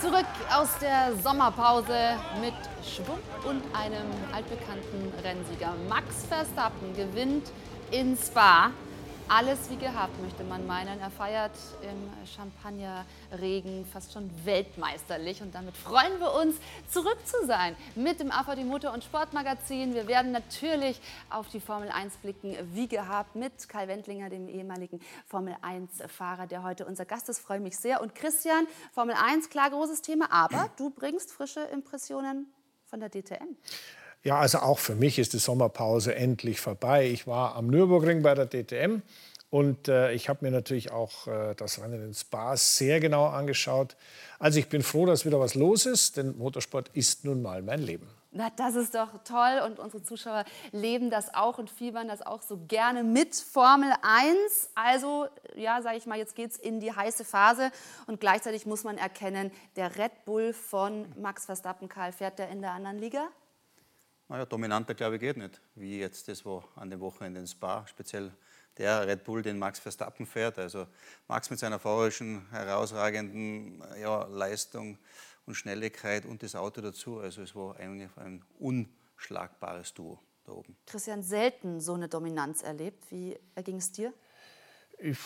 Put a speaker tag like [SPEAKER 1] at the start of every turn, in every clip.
[SPEAKER 1] Zurück aus der Sommerpause mit Schwung und einem altbekannten Rennsieger. Max Verstappen gewinnt in Spa. Alles wie gehabt, möchte man meinen. Er feiert im Champagnerregen fast schon weltmeisterlich. Und damit freuen wir uns, zurück zu sein mit dem AVD Motor- und Sportmagazin. Wir werden natürlich auf die Formel 1 blicken, wie gehabt, mit Kai Wendlinger, dem ehemaligen Formel 1-Fahrer, der heute unser Gast ist. Freue mich sehr. Und Christian, Formel 1, klar, großes Thema. Aber du bringst frische Impressionen von der DTM.
[SPEAKER 2] Ja, also auch für mich ist die Sommerpause endlich vorbei. Ich war am Nürburgring bei der DTM und äh, ich habe mir natürlich auch äh, das Rennen in Spa sehr genau angeschaut. Also ich bin froh, dass wieder was los ist, denn Motorsport ist nun mal mein Leben.
[SPEAKER 1] Na, das ist doch toll und unsere Zuschauer leben das auch und fiebern das auch so gerne mit Formel 1. Also, ja, sage ich mal, jetzt geht es in die heiße Phase und gleichzeitig muss man erkennen, der Red Bull von Max Verstappen, Karl, fährt der in der anderen Liga?
[SPEAKER 3] Naja, dominanter glaube ich geht nicht, wie jetzt das wo an dem Wochenende in Spa, speziell der Red Bull, den Max Verstappen fährt. Also Max mit seiner fahrerischen, herausragenden ja, Leistung und Schnelligkeit und das Auto dazu. Also es war eigentlich ein unschlagbares Duo da oben.
[SPEAKER 1] Christian, selten so eine Dominanz erlebt. Wie erging es dir?
[SPEAKER 2] Ich,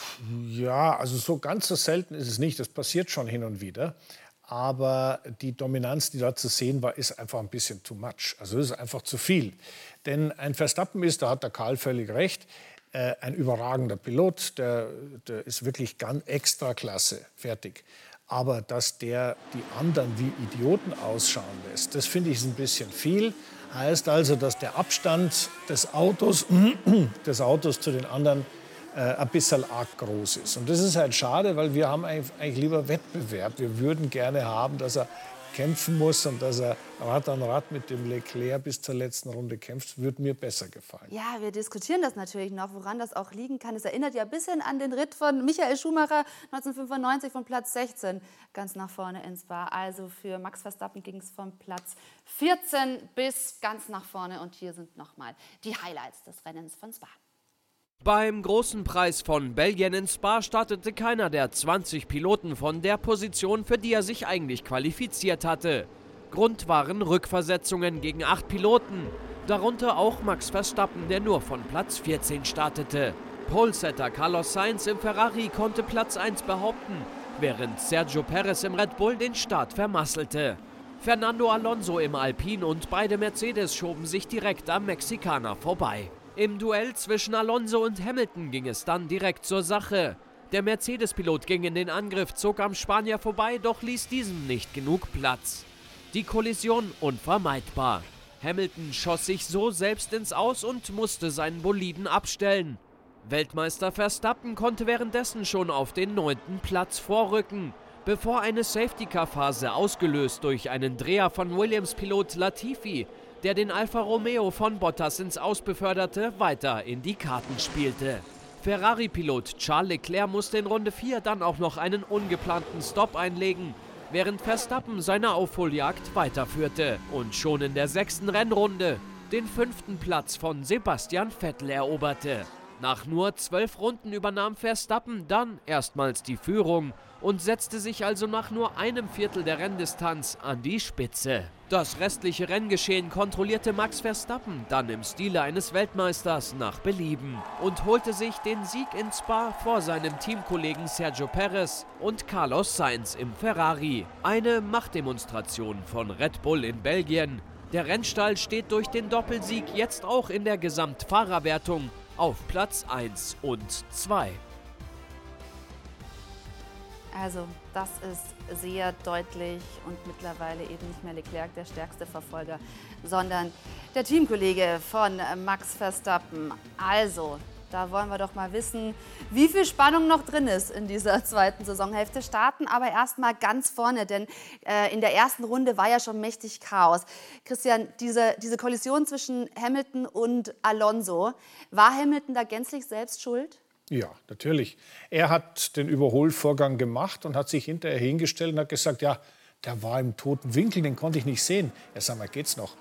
[SPEAKER 2] ja, also so ganz so selten ist es nicht. Das passiert schon hin und wieder. Aber die Dominanz, die dort zu sehen war, ist einfach ein bisschen too much. Also es ist einfach zu viel. Denn ein Verstappen ist, da hat der Karl völlig recht, äh, ein überragender Pilot, der, der ist wirklich ganz extra klasse, fertig. Aber dass der die anderen wie Idioten ausschauen lässt, das finde ich ein bisschen viel. Heißt also, dass der Abstand des Autos, des Autos zu den anderen äh, ein bisschen arg groß ist. Und das ist halt schade, weil wir haben eigentlich lieber Wettbewerb. Wir würden gerne haben, dass er kämpfen muss und dass er Rad an Rad mit dem Leclerc bis zur letzten Runde kämpft, würde mir besser gefallen.
[SPEAKER 1] Ja, wir diskutieren das natürlich noch, woran das auch liegen kann. Es erinnert ja ein bisschen an den Ritt von Michael Schumacher 1995 von Platz 16 ganz nach vorne ins Bar. Also für Max Verstappen ging es von Platz 14 bis ganz nach vorne. Und hier sind nochmal die Highlights des Rennens von Spa.
[SPEAKER 4] Beim großen Preis von Belgien in Spa startete keiner der 20 Piloten von der Position, für die er sich eigentlich qualifiziert hatte. Grund waren Rückversetzungen gegen acht Piloten, darunter auch Max Verstappen, der nur von Platz 14 startete. Polesetter Carlos Sainz im Ferrari konnte Platz 1 behaupten, während Sergio Perez im Red Bull den Start vermasselte. Fernando Alonso im Alpin und beide Mercedes schoben sich direkt am Mexikaner vorbei. Im Duell zwischen Alonso und Hamilton ging es dann direkt zur Sache. Der Mercedes-Pilot ging in den Angriff, zog am Spanier vorbei, doch ließ diesem nicht genug Platz. Die Kollision unvermeidbar. Hamilton schoss sich so selbst ins Aus und musste seinen Boliden abstellen. Weltmeister Verstappen konnte währenddessen schon auf den neunten Platz vorrücken, bevor eine Safety-Car-Phase ausgelöst durch einen Dreher von Williams-Pilot Latifi der den Alfa Romeo von Bottas ins Aus beförderte, weiter in die Karten spielte. Ferrari-Pilot Charles Leclerc musste in Runde 4 dann auch noch einen ungeplanten Stop einlegen, während Verstappen seine Aufholjagd weiterführte und schon in der sechsten Rennrunde den fünften Platz von Sebastian Vettel eroberte. Nach nur zwölf Runden übernahm Verstappen dann erstmals die Führung und setzte sich also nach nur einem Viertel der Renndistanz an die Spitze. Das restliche Renngeschehen kontrollierte Max Verstappen dann im Stile eines Weltmeisters nach Belieben und holte sich den Sieg in Spa vor seinem Teamkollegen Sergio Perez und Carlos Sainz im Ferrari. Eine Machtdemonstration von Red Bull in Belgien. Der Rennstall steht durch den Doppelsieg jetzt auch in der Gesamtfahrerwertung auf Platz 1 und 2.
[SPEAKER 1] Also das ist sehr deutlich und mittlerweile eben nicht mehr Leclerc der stärkste Verfolger, sondern der Teamkollege von Max Verstappen. Also, da wollen wir doch mal wissen, wie viel Spannung noch drin ist in dieser zweiten Saisonhälfte. Starten aber erstmal ganz vorne, denn äh, in der ersten Runde war ja schon mächtig Chaos. Christian, diese, diese Kollision zwischen Hamilton und Alonso, war Hamilton da gänzlich selbst schuld?
[SPEAKER 2] Ja, natürlich. Er hat den Überholvorgang gemacht und hat sich hinterher hingestellt und hat gesagt, ja, der war im toten Winkel, den konnte ich nicht sehen. Ja, sag mal, geht's noch?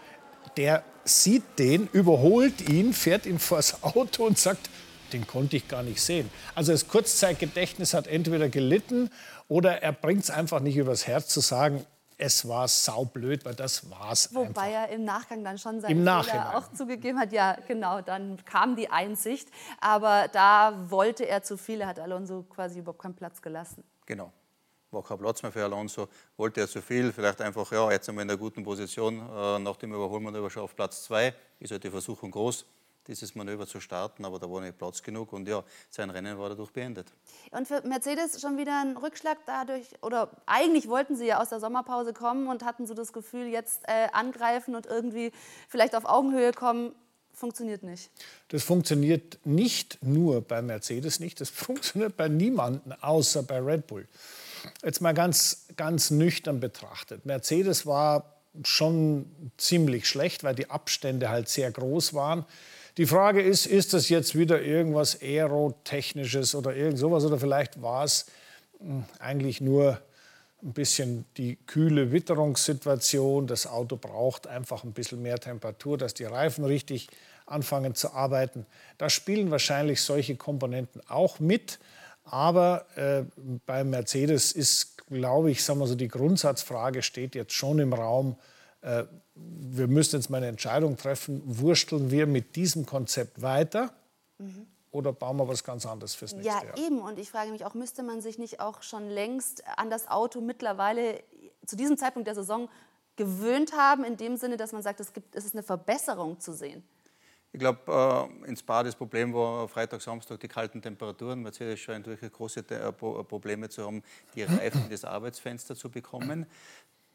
[SPEAKER 2] Der sieht den, überholt ihn, fährt ihn vors Auto und sagt, den konnte ich gar nicht sehen. Also das Kurzzeitgedächtnis hat entweder gelitten oder er bringt es einfach nicht übers Herz zu sagen, es war saublöd, weil das war es
[SPEAKER 1] Wobei
[SPEAKER 2] einfach.
[SPEAKER 1] er im Nachgang dann schon seinen Im Fehler auch zugegeben hat. Ja, genau, dann kam die Einsicht. Aber da wollte er zu viel, er hat Alonso quasi überhaupt keinen Platz gelassen.
[SPEAKER 3] Genau. War kein Platz mehr für Alonso, wollte er zu viel, vielleicht einfach, ja, jetzt sind wir in einer guten Position, äh, nach dem Überholmanöver schon auf Platz 2, ist halt die Versuchung groß, dieses Manöver zu starten, aber da war nicht Platz genug und ja, sein Rennen war dadurch beendet.
[SPEAKER 1] Und für Mercedes schon wieder ein Rückschlag dadurch, oder eigentlich wollten sie ja aus der Sommerpause kommen und hatten so das Gefühl, jetzt äh, angreifen und irgendwie vielleicht auf Augenhöhe kommen. Funktioniert nicht.
[SPEAKER 2] Das funktioniert nicht nur bei Mercedes nicht, das funktioniert bei niemandem außer bei Red Bull. Jetzt mal ganz, ganz nüchtern betrachtet. Mercedes war schon ziemlich schlecht, weil die Abstände halt sehr groß waren. Die Frage ist, ist das jetzt wieder irgendwas Aerotechnisches oder irgend sowas oder vielleicht war es hm, eigentlich nur ein bisschen die kühle Witterungssituation. Das Auto braucht einfach ein bisschen mehr Temperatur, dass die Reifen richtig anfangen zu arbeiten. Da spielen wahrscheinlich solche Komponenten auch mit. Aber äh, bei Mercedes ist, glaube ich, sagen wir so, die Grundsatzfrage steht jetzt schon im Raum, äh, wir müssen jetzt mal eine Entscheidung treffen, wursteln wir mit diesem Konzept weiter mhm. oder bauen wir was ganz anderes fürs nächste
[SPEAKER 1] ja,
[SPEAKER 2] Jahr?
[SPEAKER 1] Ja, eben. Und ich frage mich auch, müsste man sich nicht auch schon längst an das Auto mittlerweile zu diesem Zeitpunkt der Saison gewöhnt haben, in dem Sinne, dass man sagt, es, gibt, es ist eine Verbesserung zu sehen?
[SPEAKER 3] Ich glaube, äh, ins Spa das Problem war Freitag, Samstag die kalten Temperaturen. Mercedes scheint wirklich große äh, Probleme zu haben, die Reifen in das Arbeitsfenster zu bekommen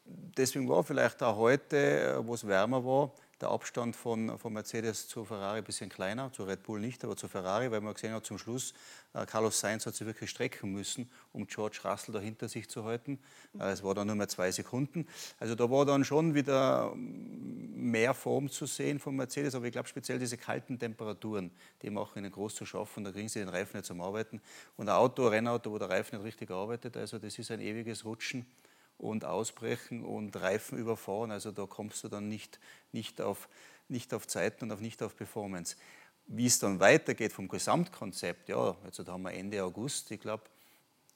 [SPEAKER 3] deswegen war vielleicht auch heute, äh, wo es wärmer war, der Abstand von, von Mercedes zu Ferrari ein bisschen kleiner, zu Red Bull nicht, aber zu Ferrari, weil man gesehen hat, zum Schluss, äh, Carlos Sainz hat sich wirklich strecken müssen, um George Russell da hinter sich zu halten. Äh, es war dann nur mehr zwei Sekunden. Also da war dann schon wieder ähm, mehr Form zu sehen von Mercedes, aber ich glaube speziell diese kalten Temperaturen, die machen ihnen groß zu schaffen, da kriegen sie den Reifen nicht zum Arbeiten. Und ein Auto, ein Rennauto, wo der Reifen nicht richtig arbeitet, also das ist ein ewiges Rutschen und ausbrechen und Reifen überfahren. Also da kommst du dann nicht, nicht, auf, nicht auf Zeiten und auf, nicht auf Performance. Wie es dann weitergeht vom Gesamtkonzept, ja, also da haben wir Ende August, ich glaube,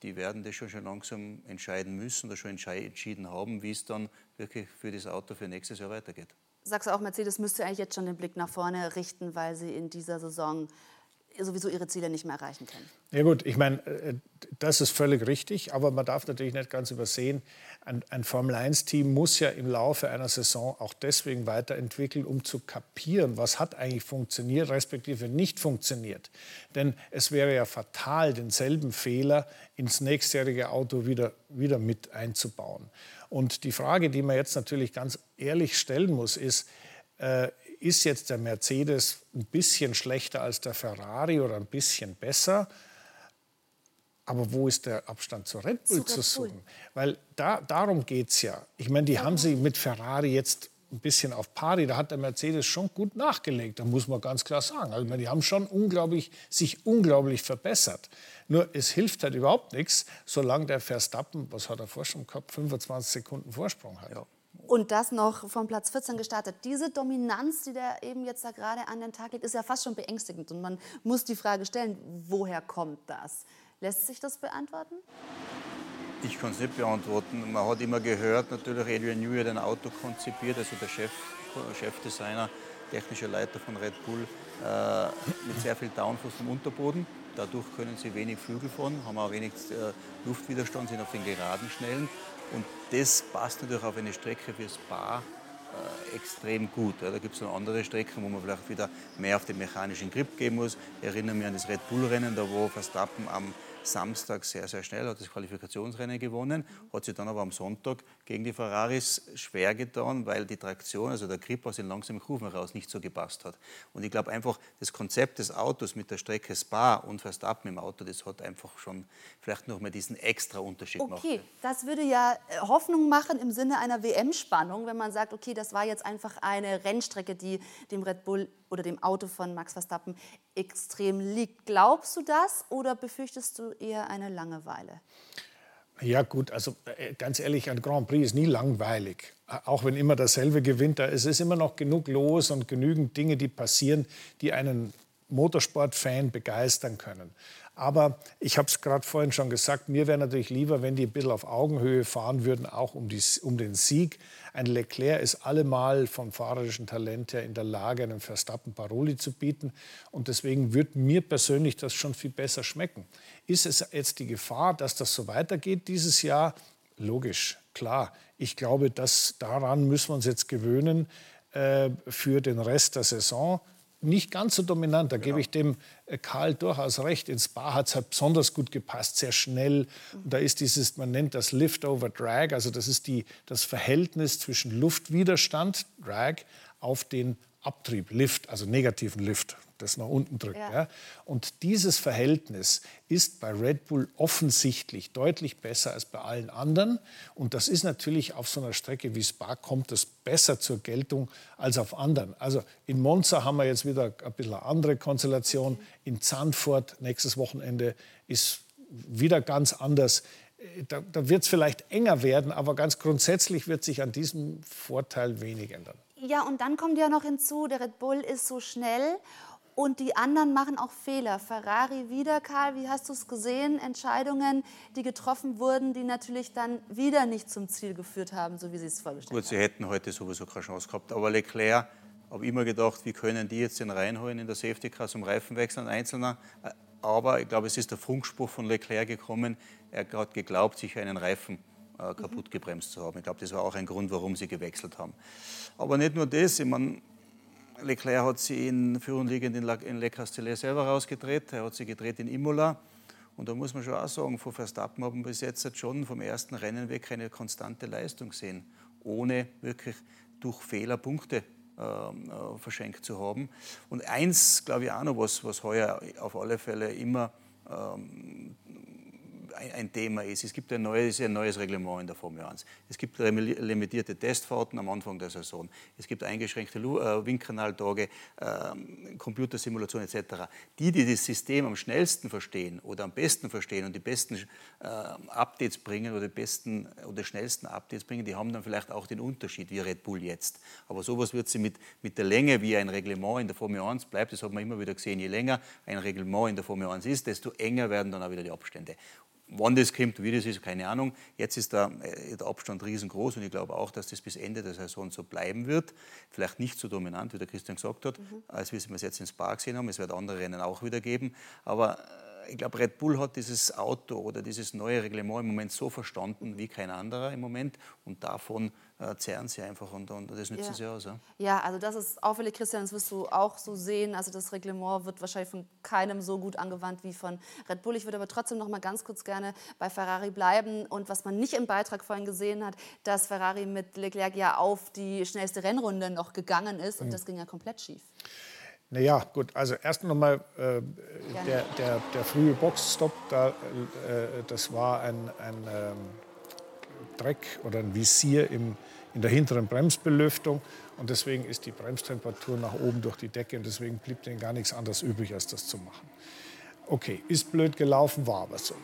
[SPEAKER 3] die werden das schon, schon langsam entscheiden müssen oder schon entschieden haben, wie es dann wirklich für das Auto für nächstes Jahr weitergeht.
[SPEAKER 1] Sagst du auch, Mercedes müsste eigentlich jetzt schon den Blick nach vorne richten, weil sie in dieser Saison sowieso ihre Ziele nicht mehr erreichen können.
[SPEAKER 2] Ja gut, ich meine, äh, das ist völlig richtig, aber man darf natürlich nicht ganz übersehen, ein, ein Formel-1-Team muss ja im Laufe einer Saison auch deswegen weiterentwickeln, um zu kapieren, was hat eigentlich funktioniert, respektive nicht funktioniert. Denn es wäre ja fatal, denselben Fehler ins nächstjährige Auto wieder, wieder mit einzubauen. Und die Frage, die man jetzt natürlich ganz ehrlich stellen muss, ist, äh, ist jetzt der Mercedes ein bisschen schlechter als der Ferrari oder ein bisschen besser? Aber wo ist der Abstand zu Red Bull zu, zu suchen? Weil da, darum geht es ja. Ich meine, die ja. haben sie mit Ferrari jetzt ein bisschen auf Pari. Da hat der Mercedes schon gut nachgelegt, da muss man ganz klar sagen. Also, die haben schon unglaublich, sich unglaublich verbessert. Nur es hilft halt überhaupt nichts, solange der Verstappen, was hat er vor schon gehabt, 25 Sekunden Vorsprung hat. Ja.
[SPEAKER 1] Und das noch von Platz 14 gestartet. Diese Dominanz, die der eben jetzt da gerade an den Tag legt, ist ja fast schon beängstigend. Und man muss die Frage stellen, woher kommt das? Lässt sich das beantworten?
[SPEAKER 3] Ich kann es nicht beantworten. Man hat immer gehört, natürlich Adrian Newey hat ein Auto konzipiert, also der Chef, Chefdesigner, technischer Leiter von Red Bull, äh, mit sehr viel Downforce vom Unterboden. Dadurch können sie wenig Flügel fahren, haben auch wenig äh, Luftwiderstand, sind auf den geraden Schnellen. Und das passt natürlich auf eine Strecke wie Spa äh, extrem gut. Ja, da gibt es noch andere Strecken, wo man vielleicht wieder mehr auf den mechanischen Grip geben muss. Ich erinnere mich an das Red Bull-Rennen, da wo Verstappen am Samstag sehr, sehr schnell, hat das Qualifikationsrennen gewonnen, hat sich dann aber am Sonntag gegen die Ferraris schwer getan, weil die Traktion, also der Grip aus den langsamen Kurven heraus nicht so gepasst hat. Und ich glaube einfach, das Konzept des Autos mit der Strecke Spa und Verstappen im Auto, das hat einfach schon vielleicht noch mal diesen extra Unterschied gemacht.
[SPEAKER 1] Okay, das würde ja äh, Hoffnung machen im Sinne einer WM-Spannung, wenn man sagt, okay, das war jetzt einfach eine Rennstrecke, die dem Red Bull oder dem Auto von Max Verstappen extrem liegt. Glaubst du das oder befürchtest du eher eine Langeweile?
[SPEAKER 2] Ja gut, also äh, ganz ehrlich, ein Grand Prix ist nie langweilig. Auch wenn immer dasselbe gewinnt, da ist immer noch genug los und genügend Dinge, die passieren, die einen Motorsportfan begeistern können. Aber ich habe es gerade vorhin schon gesagt, mir wäre natürlich lieber, wenn die ein bisschen auf Augenhöhe fahren würden, auch um, die, um den Sieg. Ein Leclerc ist allemal vom fahrerischen Talent her in der Lage, einem Verstappen Paroli zu bieten. Und deswegen würde mir persönlich das schon viel besser schmecken. Ist es jetzt die Gefahr, dass das so weitergeht dieses Jahr? Logisch, klar. Ich glaube, dass daran müssen wir uns jetzt gewöhnen äh, für den Rest der Saison nicht ganz so dominant. Da genau. gebe ich dem äh, Karl durchaus recht. In Spa hat es halt besonders gut gepasst, sehr schnell. Und da ist dieses, man nennt das Lift-over-Drag, also das ist die, das Verhältnis zwischen Luftwiderstand, Drag, auf den Abtrieb, Lift, also negativen Lift das nach unten drückt. Ja. ja. Und dieses Verhältnis ist bei Red Bull offensichtlich deutlich besser als bei allen anderen. Und das ist natürlich auf so einer Strecke wie Spa kommt es besser zur Geltung als auf anderen. Also in Monza haben wir jetzt wieder ein bisschen eine andere Konstellation. In Zandvoort nächstes Wochenende ist wieder ganz anders. Da, da wird es vielleicht enger werden, aber ganz grundsätzlich wird sich an diesem Vorteil wenig ändern.
[SPEAKER 1] Ja, und dann kommt ja noch hinzu, der Red Bull ist so schnell und die anderen machen auch Fehler. Ferrari wieder, Karl, wie hast du es gesehen? Entscheidungen, die getroffen wurden, die natürlich dann wieder nicht zum Ziel geführt haben, so wie sie es vorgestellt haben.
[SPEAKER 3] Gut, sie hätten heute sowieso keine Chance gehabt. Aber Leclerc, habe immer gedacht, wie können die jetzt den reinholen in der Safety Car zum Reifenwechsel, ein Einzelner. Aber ich glaube, es ist der Funkspruch von Leclerc gekommen. Er hat geglaubt, sich einen Reifen äh, kaputt gebremst zu haben. Ich glaube, das war auch ein Grund, warum sie gewechselt haben. Aber nicht nur das, ich meine, Leclerc hat sie in Führung liegend in Le Castellet selber rausgedreht. Er hat sie gedreht in Imola. Und da muss man schon auch sagen, von Verstappen haben wir bis jetzt schon vom ersten Rennen weg eine konstante Leistung sehen, ohne wirklich durch Fehler Punkte ähm, äh, verschenkt zu haben. Und eins, glaube ich, auch noch, was, was heuer auf alle Fälle immer ähm, ein Thema ist. Es gibt ein neues, ein neues Reglement in der Formel 1. Es gibt limitierte Testfahrten am Anfang der Saison. Es gibt eingeschränkte äh, Windkanaltage, äh, Computersimulation etc. Die, die das System am schnellsten verstehen oder am besten verstehen und die besten äh, Updates bringen oder die besten oder schnellsten Updates bringen, die haben dann vielleicht auch den Unterschied wie Red Bull jetzt. Aber sowas wird sie mit, mit der Länge, wie ein Reglement in der Formel 1 bleibt, das hat man immer wieder gesehen, je länger ein Reglement in der Formel 1 ist, desto enger werden dann auch wieder die Abstände. Wann das kommt, wie das ist, keine Ahnung. Jetzt ist der, äh, der, Abstand riesengroß und ich glaube auch, dass das bis Ende der Saison so bleiben wird. Vielleicht nicht so dominant, wie der Christian gesagt hat, mhm. als wir es jetzt ins Spa gesehen haben. Es wird andere Rennen auch wieder geben. Aber äh, ich glaube, Red Bull hat dieses Auto oder dieses neue Reglement im Moment so verstanden wie kein anderer im Moment und davon äh, zehren sie einfach und, und das nützen ja. sie aus. Ja?
[SPEAKER 1] ja, also das ist auffällig, Christian, das wirst du auch so sehen. Also das Reglement wird wahrscheinlich von keinem so gut angewandt wie von Red Bull. Ich würde aber trotzdem noch mal ganz kurz gerne bei Ferrari bleiben und was man nicht im Beitrag vorhin gesehen hat, dass Ferrari mit Leclerc ja auf die schnellste Rennrunde noch gegangen ist und mhm. das ging ja komplett schief.
[SPEAKER 2] Naja, gut, also erst noch mal äh, der, der, der frühe Boxstop, da, äh, das war ein, ein ähm, Dreck oder ein Visier im, in der hinteren Bremsbelüftung. Und deswegen ist die Bremstemperatur nach oben durch die Decke und deswegen blieb denen gar nichts anderes übrig, als das zu machen. Okay, ist blöd gelaufen, war aber so.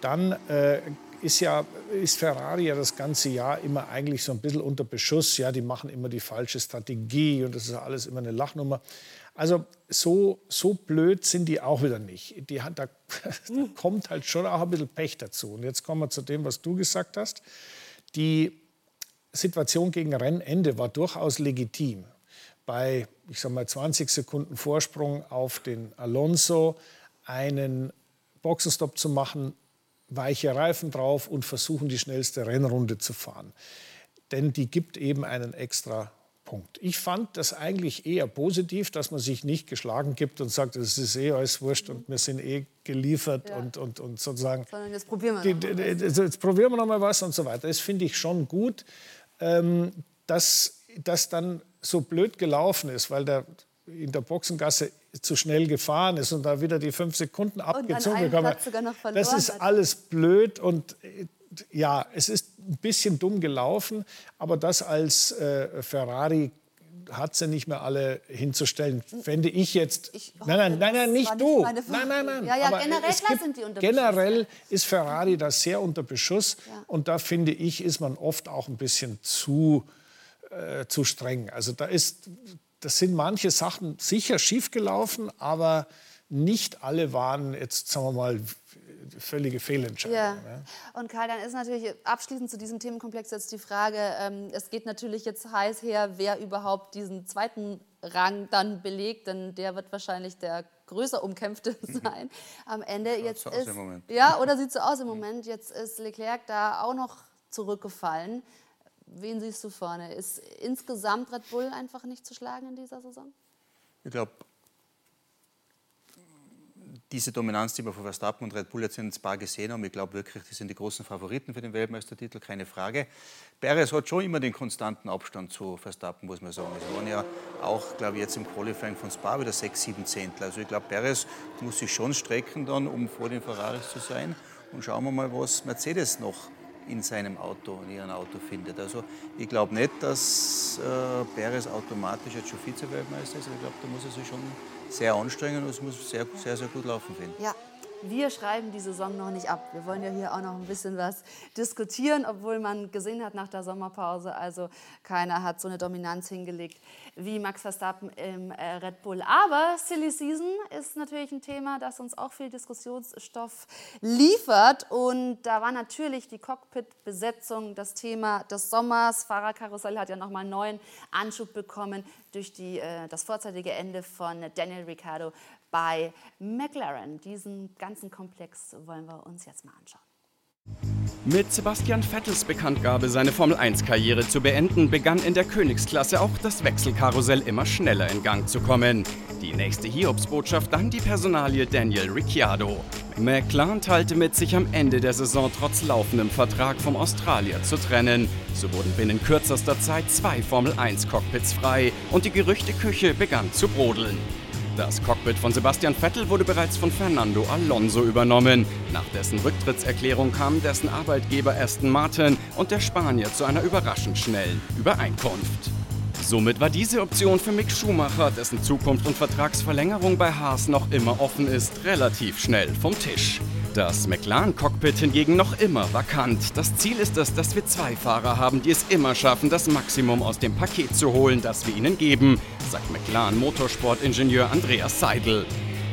[SPEAKER 2] Dann äh, ist ja ist Ferrari ja das ganze Jahr immer eigentlich so ein bisschen unter Beschuss. Ja, die machen immer die falsche Strategie und das ist alles immer eine Lachnummer. Also so, so blöd sind die auch wieder nicht. Die, da, da kommt halt schon auch ein bisschen Pech dazu. Und jetzt kommen wir zu dem, was du gesagt hast. Die Situation gegen Rennende war durchaus legitim. Bei, ich sag mal, 20 Sekunden Vorsprung auf den Alonso einen Boxenstopp zu machen, weiche Reifen drauf und versuchen, die schnellste Rennrunde zu fahren. Denn die gibt eben einen extra Punkt. Ich fand das eigentlich eher positiv, dass man sich nicht geschlagen gibt und sagt, es ist eh alles wurscht und wir sind eh geliefert ja. und, und, und sozusagen.
[SPEAKER 1] Sondern jetzt probieren wir noch
[SPEAKER 2] die, die, Jetzt probieren wir noch mal was und so weiter. Das finde ich schon gut, ähm, dass das dann so blöd gelaufen ist, weil der in der Boxengasse zu schnell gefahren ist und da wieder die fünf Sekunden abgezogen bekommen. Das ist alles blöd und äh, ja, es ist ein bisschen dumm gelaufen, aber das als äh, Ferrari hat sie nicht mehr alle hinzustellen, fände ich jetzt. Ich hoffe, nein, nein, nein, nein, nicht du. Nicht nein, nein, nein.
[SPEAKER 1] Ja, ja, aber generell gibt, sind die unter
[SPEAKER 2] Generell ja. ist Ferrari da sehr unter Beschuss ja. und da finde ich, ist man oft auch ein bisschen zu, äh, zu streng. Also da ist das sind manche Sachen sicher schiefgelaufen, aber nicht alle waren jetzt, sagen wir mal, völlige Fehlentscheidung. Ja.
[SPEAKER 1] ja. Und Karl, dann ist natürlich abschließend zu diesem Themenkomplex jetzt die Frage, ähm, es geht natürlich jetzt heiß her, wer überhaupt diesen zweiten Rang dann belegt, denn der wird wahrscheinlich der größer umkämpfte sein am Ende. Jetzt so ist, Ja, oder sieht so aus im Moment. Jetzt ist Leclerc da auch noch zurückgefallen. Wen siehst du vorne? Ist insgesamt Red Bull einfach nicht zu schlagen in dieser Saison?
[SPEAKER 3] Ich glaube, diese Dominanz, die wir von Verstappen und Red Bull jetzt in Spa gesehen haben, ich glaube wirklich, die sind die großen Favoriten für den Weltmeistertitel, keine Frage. Perez hat schon immer den konstanten Abstand zu Verstappen, muss man sagen. Es waren ja auch, glaube ich, jetzt im Qualifying von Spa wieder sechs, sieben Zehntel. Also ich glaube, Perez muss sich schon strecken dann, um vor den Ferraris zu sein. Und schauen wir mal, was Mercedes noch in seinem Auto, in ihrem Auto findet. Also ich glaube nicht, dass äh, Perez automatisch jetzt schon Vize-Weltmeister ist. Ich glaube, da muss er sich schon sehr anstrengend und es muss sehr, sehr, sehr gut laufen, finde
[SPEAKER 1] Ja, wir schreiben die Saison noch nicht ab. Wir wollen ja hier auch noch ein bisschen was diskutieren, obwohl man gesehen hat nach der Sommerpause, also keiner hat so eine Dominanz hingelegt wie Max Verstappen im äh, Red Bull. Aber Silly Season ist natürlich ein Thema, das uns auch viel Diskussionsstoff liefert. Und da war natürlich die Cockpit-Besetzung das Thema des Sommers. Fahrerkarussell hat ja nochmal einen neuen Anschub bekommen durch die, äh, das vorzeitige Ende von Daniel Ricciardo bei McLaren. Diesen ganzen Komplex wollen wir uns jetzt mal anschauen.
[SPEAKER 5] Mit Sebastian Vettels Bekanntgabe, seine Formel-1-Karriere zu beenden, begann in der Königsklasse auch das Wechselkarussell immer schneller in Gang zu kommen. Die nächste Hiobsbotschaft dann die Personalie Daniel Ricciardo. McLaren teilte mit, sich am Ende der Saison trotz laufendem Vertrag vom Australier zu trennen. So wurden binnen kürzester Zeit zwei Formel-1-Cockpits frei und die Gerüchteküche begann zu brodeln. Das Cockpit von Sebastian Vettel wurde bereits von Fernando Alonso übernommen. Nach dessen Rücktrittserklärung kamen dessen Arbeitgeber Aston Martin und der Spanier zu einer überraschend schnellen Übereinkunft. Somit war diese Option für Mick Schumacher, dessen Zukunft und Vertragsverlängerung bei Haas noch immer offen ist, relativ schnell vom Tisch. Das McLaren-Cockpit hingegen noch immer vakant. Das Ziel ist es, dass wir zwei Fahrer haben, die es immer schaffen, das Maximum aus dem Paket zu holen, das wir ihnen geben, sagt McLaren-Motorsportingenieur Andreas Seidel.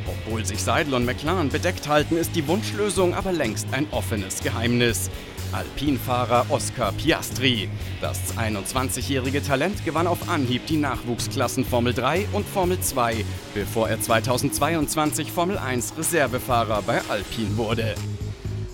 [SPEAKER 5] Obwohl sich Seidel und McLaren bedeckt halten, ist die Wunschlösung aber längst ein offenes Geheimnis. Alpinfahrer Oscar Piastri. Das 21-jährige Talent gewann auf Anhieb die Nachwuchsklassen Formel 3 und Formel 2, bevor er 2022 Formel 1 Reservefahrer bei Alpin wurde.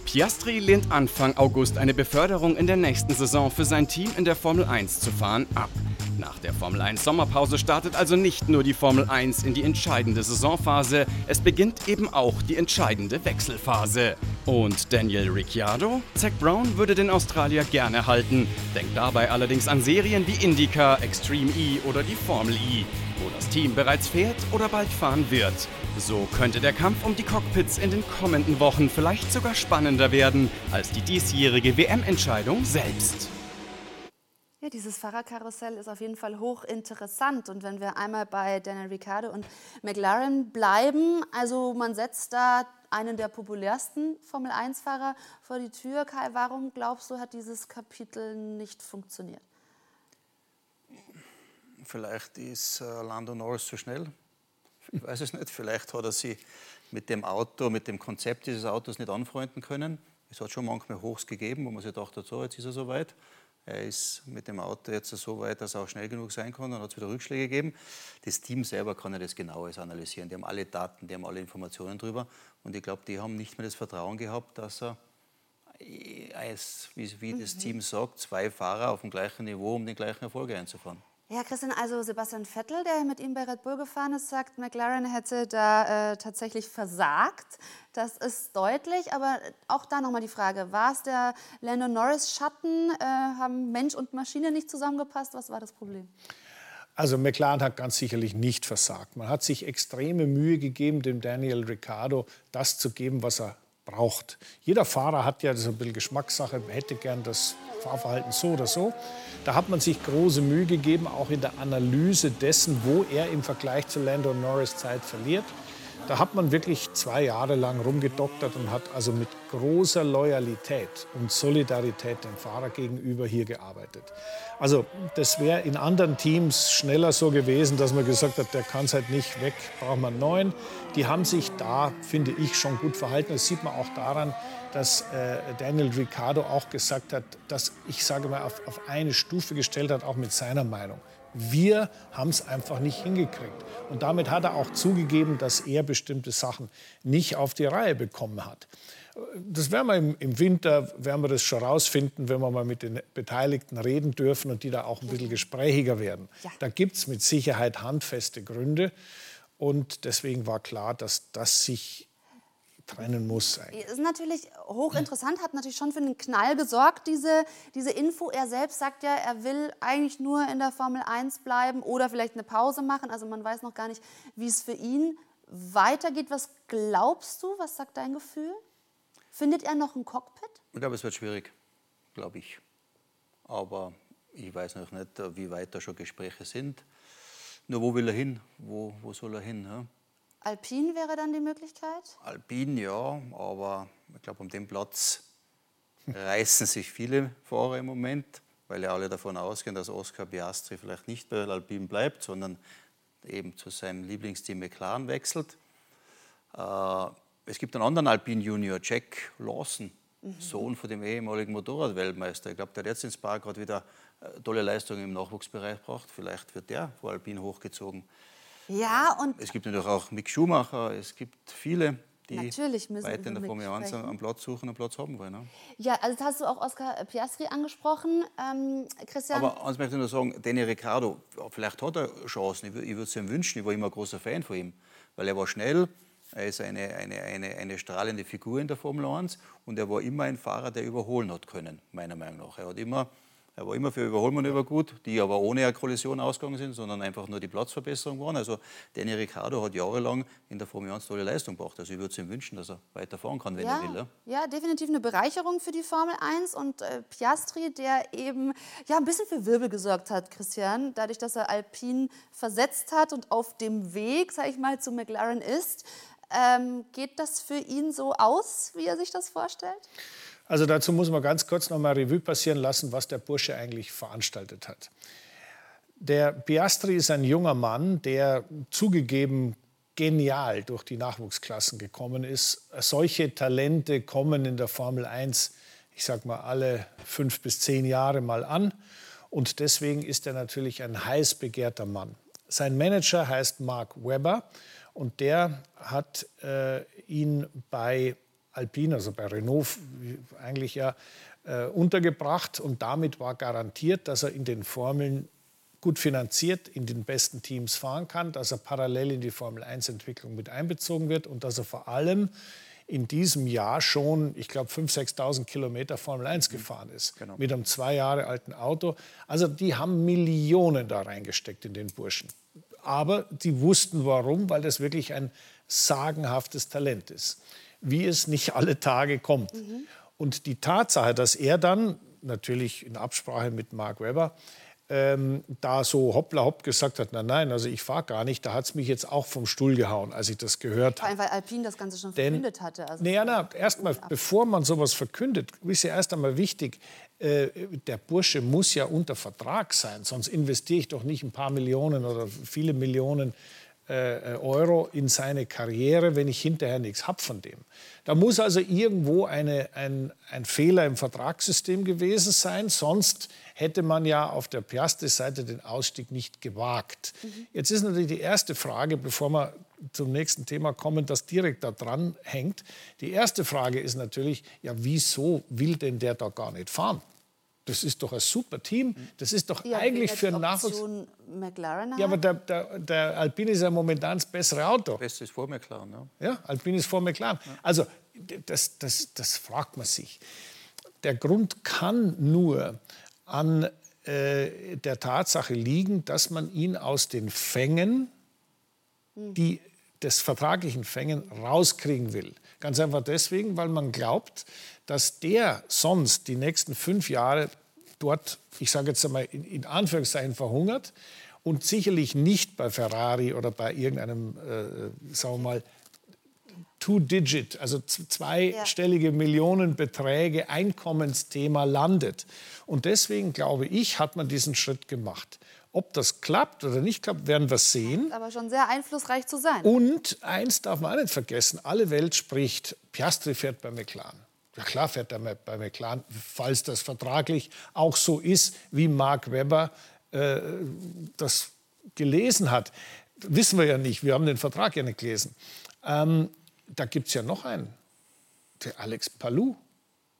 [SPEAKER 5] Piastri lehnt Anfang August eine Beförderung in der nächsten Saison für sein Team in der Formel 1 zu fahren ab. Nach der Formel 1 Sommerpause startet also nicht nur die Formel 1 in die entscheidende Saisonphase, es beginnt eben auch die entscheidende Wechselphase. Und Daniel Ricciardo? Zac Brown würde den Australier gerne halten, denkt dabei allerdings an Serien wie IndyCar, Extreme E oder die Formel E, wo das Team bereits fährt oder bald fahren wird. So könnte der Kampf um die Cockpits in den kommenden Wochen vielleicht sogar spannender werden als die diesjährige WM-Entscheidung selbst.
[SPEAKER 1] Ja, dieses Fahrerkarussell ist auf jeden Fall hochinteressant. Und wenn wir einmal bei Daniel Ricciardo und McLaren bleiben, also man setzt da einen der populärsten Formel-1-Fahrer vor die Tür. Kai, warum glaubst du, hat dieses Kapitel nicht funktioniert?
[SPEAKER 3] Vielleicht ist äh, Lando Norris zu schnell. Ich weiß es nicht. Vielleicht hat er sich mit dem Auto, mit dem Konzept dieses Autos nicht anfreunden können. Es hat schon manchmal Hochs gegeben, wo man sich dachte, so, jetzt ist er soweit. Er ist mit dem Auto jetzt so weit, dass er auch schnell genug sein kann. Dann hat es wieder Rückschläge gegeben. Das Team selber kann ja das genaues analysieren. Die haben alle Daten, die haben alle Informationen drüber. Und ich glaube, die haben nicht mehr das Vertrauen gehabt, dass er, als, wie, wie das mhm. Team sagt, zwei Fahrer auf dem gleichen Niveau, um den gleichen Erfolg einzufahren.
[SPEAKER 1] Ja, Christian, also Sebastian Vettel, der mit ihm bei Red Bull gefahren ist, sagt, McLaren hätte da äh, tatsächlich versagt. Das ist deutlich, aber auch da nochmal die Frage, war es der Lando Norris Schatten? Äh, haben Mensch und Maschine nicht zusammengepasst? Was war das Problem?
[SPEAKER 2] Also McLaren hat ganz sicherlich nicht versagt. Man hat sich extreme Mühe gegeben, dem Daniel Ricciardo das zu geben, was er braucht. Jeder Fahrer hat ja, ist ein bisschen Geschmackssache, hätte gern das Fahrverhalten so oder so. Da hat man sich große Mühe gegeben, auch in der Analyse dessen, wo er im Vergleich zu Lando Norris Zeit verliert. Da hat man wirklich zwei Jahre lang rumgedoktert und hat also mit großer Loyalität und Solidarität dem Fahrer gegenüber hier gearbeitet. Also das wäre in anderen Teams schneller so gewesen, dass man gesagt hat, der kann es halt nicht weg, braucht man neuen. Die haben sich da, finde ich, schon gut verhalten. Das sieht man auch daran, dass äh, Daniel Ricciardo auch gesagt hat, dass ich sage mal auf, auf eine Stufe gestellt hat, auch mit seiner Meinung. Wir haben es einfach nicht hingekriegt. Und damit hat er auch zugegeben, dass er bestimmte Sachen nicht auf die Reihe bekommen hat. Das werden wir im, im Winter, werden wir das schon rausfinden, wenn wir mal mit den Beteiligten reden dürfen und die da auch ein bisschen gesprächiger werden. Ja. Da gibt es mit Sicherheit handfeste Gründe. Und deswegen war klar, dass das sich trennen muss.
[SPEAKER 1] Eigentlich. Ist natürlich hochinteressant, hat natürlich schon für einen Knall gesorgt, diese, diese Info. Er selbst sagt ja, er will eigentlich nur in der Formel 1 bleiben oder vielleicht eine Pause machen. Also man weiß noch gar nicht, wie es für ihn weitergeht. Was glaubst du? Was sagt dein Gefühl? Findet er noch ein Cockpit?
[SPEAKER 3] Ich glaube, es wird schwierig, glaube ich. Aber ich weiß noch nicht, wie weit da schon Gespräche sind. Nur wo will er hin? Wo, wo soll er hin? Ja?
[SPEAKER 1] Alpin wäre dann die Möglichkeit?
[SPEAKER 3] Alpin ja, aber ich glaube, um den Platz reißen sich viele Fahrer im Moment, weil ja alle davon ausgehen, dass Oscar Piastri vielleicht nicht bei Alpin bleibt, sondern eben zu seinem Lieblingsteam McLaren wechselt. Äh, es gibt einen anderen Alpin Junior, Jack Lawson, mhm. Sohn von dem ehemaligen Motorradweltmeister. Ich glaube, der hat jetzt in Spa gerade wieder äh, tolle Leistungen im Nachwuchsbereich gebracht. Vielleicht wird der vor Alpin hochgezogen.
[SPEAKER 1] Ja, und
[SPEAKER 3] es gibt natürlich auch Mick Schumacher, es gibt viele, die weiter in der Formel 1 am Platz suchen und Platz haben wollen. Ne?
[SPEAKER 1] Ja, also hast du auch Oscar Piastri angesprochen, ähm, Christian.
[SPEAKER 3] Aber eins möchte ich nur sagen, Danny Ricciardo, vielleicht hat er Chancen, ich, würde es ihm wünschen, ich war immer ein großer Fan von ihm, weil er war schnell, er ist eine, eine, eine, eine strahlende Figur in der Formel 1 und er war immer ein Fahrer, der überholen hat können, meiner Meinung nach. Er hat immer er war immer für Überholmanöver gut, die aber ohne eine Kollision ausgegangen sind, sondern einfach nur die Platzverbesserung waren. Also Danny Ricciardo hat jahrelang in der Formel 1 tolle Leistung gebracht. Also ich würde es ihm wünschen, dass er weiterfahren kann, wenn
[SPEAKER 1] ja,
[SPEAKER 3] er will. Ja?
[SPEAKER 1] ja, definitiv eine Bereicherung für die Formel 1 und äh, Piastri, der eben ja, ein bisschen für Wirbel gesorgt hat, Christian, dadurch, dass er Alpine versetzt hat und auf dem Weg, sage ich mal, zu McLaren ist. Ähm, geht das für ihn so aus, wie er sich das vorstellt?
[SPEAKER 2] Also dazu muss man ganz kurz noch mal Revue passieren lassen, was der Bursche eigentlich veranstaltet hat. Der Piastri ist ein junger Mann, der zugegeben genial durch die Nachwuchsklassen gekommen ist. Solche Talente kommen in der Formel 1, ich sag mal, alle fünf bis zehn Jahre mal an. Und deswegen ist er natürlich ein heiß begehrter Mann. Sein Manager heißt Mark Webber und der hat äh, ihn bei Alpine, also bei Renault eigentlich ja äh, untergebracht und damit war garantiert, dass er in den Formeln gut finanziert in den besten Teams fahren kann, dass er parallel in die Formel 1-Entwicklung mit einbezogen wird und dass er vor allem in diesem Jahr schon, ich glaube, 5.000, 6.000 Kilometer Formel 1 mhm. gefahren ist. Genau. Mit einem zwei Jahre alten Auto. Also die haben Millionen da reingesteckt in den Burschen. Aber die wussten warum, weil das wirklich ein sagenhaftes Talent ist wie es nicht alle Tage kommt. Mhm. Und die Tatsache, dass er dann, natürlich in Absprache mit Mark Webber, ähm, da so hoppla hopp gesagt hat, nein, nein, also ich fahre gar nicht, da hat es mich jetzt auch vom Stuhl gehauen, als ich das gehört habe.
[SPEAKER 1] Vor allem, weil Alpine das Ganze schon Denn, verkündet hatte.
[SPEAKER 2] Also naja, na, erstmal, bevor man sowas verkündet, ist ja erst einmal wichtig, äh, der Bursche muss ja unter Vertrag sein, sonst investiere ich doch nicht ein paar Millionen oder viele Millionen äh, Euro in seine Karriere, wenn ich hinterher nichts habe von dem. Da muss also irgendwo eine, ein, ein Fehler im Vertragssystem gewesen sein, sonst hätte man ja auf der Piastri-Seite den Ausstieg nicht gewagt. Mhm. Jetzt ist natürlich die erste Frage, bevor wir zum nächsten Thema kommen, das direkt da dran hängt. Die erste Frage ist natürlich, ja, wieso will denn der da gar nicht fahren? Das ist doch ein super Team. Das ist doch ja, eigentlich für einen Nachwuchs. McLaren ja, aber der, der, der, Alpine ist ja momentan das bessere Auto. Das
[SPEAKER 3] Beste ist vor McLaren. Ja,
[SPEAKER 2] ja Alpine ist vor McLaren. Ja. Also, das, das, das fragt man sich. Der Grund kann nur an äh, der Tatsache liegen, dass man ihn aus den Fängen, hm. die des vertraglichen Fängen rauskriegen will. Ganz einfach deswegen, weil man glaubt, dass der sonst die nächsten fünf Jahre dort, ich sage jetzt einmal in, in, Anführungszeichen, verhungert und sicherlich nicht bei Ferrari oder bei irgendeinem, äh, sagen wir mal, Two-Digit, also zweistellige Millionenbeträge Einkommensthema landet. Und deswegen glaube ich, hat man diesen Schritt gemacht. Ob das klappt oder nicht klappt, werden wir sehen.
[SPEAKER 1] Aber schon sehr einflussreich zu sein.
[SPEAKER 2] Und eins darf man auch nicht vergessen: Alle Welt spricht, Piastri fährt bei McLaren. Ja klar fährt er bei McLaren, falls das vertraglich auch so ist, wie Mark Webber äh, das gelesen hat. Wissen wir ja nicht, wir haben den Vertrag ja nicht gelesen. Ähm, da gibt es ja noch einen, der Alex Palou.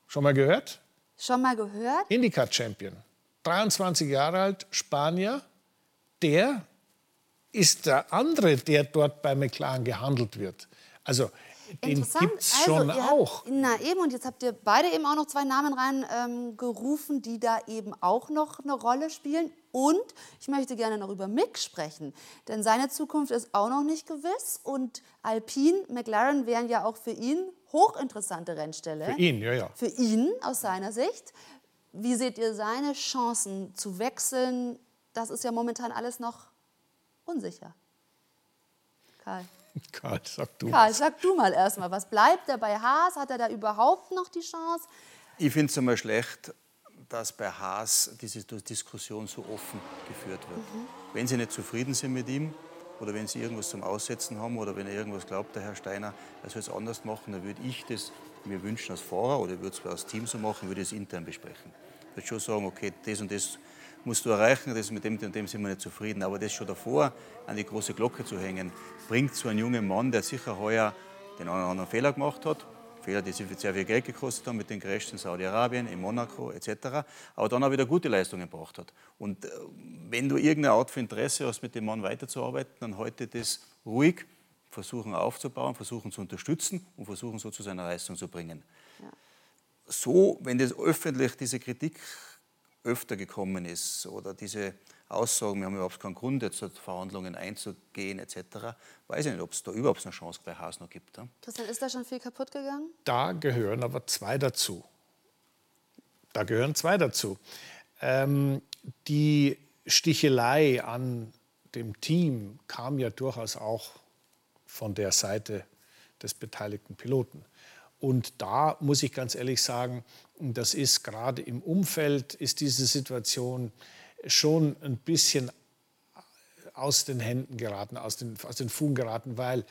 [SPEAKER 2] Schon mal gehört?
[SPEAKER 1] Schon mal gehört?
[SPEAKER 2] Indica-Champion. 23 Jahre alt, Spanier. Der ist der andere, der dort bei McLaren gehandelt wird. Also den gibt es schon
[SPEAKER 1] also,
[SPEAKER 2] auch.
[SPEAKER 1] Habt, na eben, und jetzt habt ihr beide eben auch noch zwei Namen reingerufen, ähm, die da eben auch noch eine Rolle spielen. Und ich möchte gerne noch über Mick sprechen, denn seine Zukunft ist auch noch nicht gewiss. Und Alpine, McLaren wären ja auch für ihn hochinteressante Rennstelle.
[SPEAKER 2] Für ihn, ja, ja.
[SPEAKER 1] Für ihn aus seiner Sicht. Wie seht ihr seine Chancen zu wechseln? Das ist ja momentan alles noch unsicher. Karl.
[SPEAKER 2] Karl, sag du.
[SPEAKER 1] Karl, sag du mal erstmal, was bleibt er bei Haas? Hat er da überhaupt noch die Chance?
[SPEAKER 3] Ich finde es einmal schlecht, dass bei Haas diese Diskussion so offen geführt wird. Mhm. Wenn Sie nicht zufrieden sind mit ihm oder wenn Sie irgendwas zum Aussetzen haben oder wenn er irgendwas glaubt, der Herr Steiner, er soll es anders machen, dann würde ich das mir wünschen als Fahrer oder würde es als Team so machen, würde ich es intern besprechen. Ich würde schon sagen, okay, das und das musst du erreichen, das mit dem und dem sind wir nicht zufrieden. Aber das schon davor an die große Glocke zu hängen, bringt so einen jungen Mann, der sicher heuer den einen oder anderen Fehler gemacht hat, Fehler, die sehr viel Geld gekostet haben mit den Crashs in Saudi-Arabien, in Monaco etc., aber dann auch wieder gute Leistungen gebracht hat. Und äh, wenn du irgendeine Art von Interesse hast, mit dem Mann weiterzuarbeiten, dann heute das ruhig versuchen aufzubauen, versuchen zu unterstützen und versuchen so zu seiner Leistung zu bringen. Ja. So, wenn das öffentlich diese Kritik öfter gekommen ist oder diese Aussagen, wir haben überhaupt keinen Grund, jetzt zu Verhandlungen einzugehen etc., weiß ich nicht, ob es da überhaupt eine Chance bei Haas noch gibt.
[SPEAKER 1] Christian, ist da schon viel kaputt gegangen?
[SPEAKER 2] Da gehören aber zwei dazu. Da gehören zwei dazu. Ähm, die Stichelei an dem Team kam ja durchaus auch von der Seite des beteiligten Piloten. Und da muss ich ganz ehrlich sagen, das ist gerade im Umfeld, ist diese Situation schon ein bisschen aus den Händen geraten, aus den, aus den Fugen geraten, weil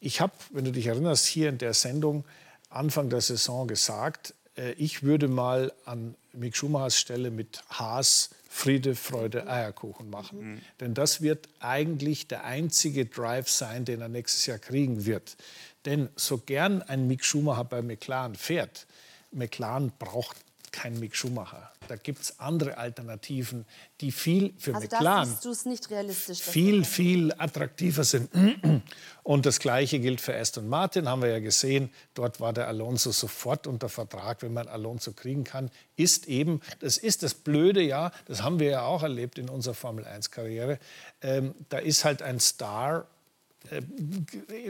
[SPEAKER 2] ich habe, wenn du dich erinnerst, hier in der Sendung Anfang der Saison gesagt, äh, ich würde mal an Mick Schumachers Stelle mit Haas Friede, Freude, Eierkuchen machen. Mhm. Denn das wird eigentlich der einzige Drive sein, den er nächstes Jahr kriegen wird. Denn so gern ein Mick Schumacher bei McLaren fährt, McLaren braucht kein Mick Schumacher. Da gibt es andere Alternativen, die viel für
[SPEAKER 1] also
[SPEAKER 2] McLaren
[SPEAKER 1] nicht realistisch,
[SPEAKER 2] viel, viel attraktiver sind. Und das Gleiche gilt für Aston Martin, haben wir ja gesehen. Dort war der Alonso sofort unter Vertrag, wenn man Alonso kriegen kann. Ist eben, das ist das Blöde, ja, das haben wir ja auch erlebt in unserer Formel-1-Karriere. Ähm, da ist halt ein Star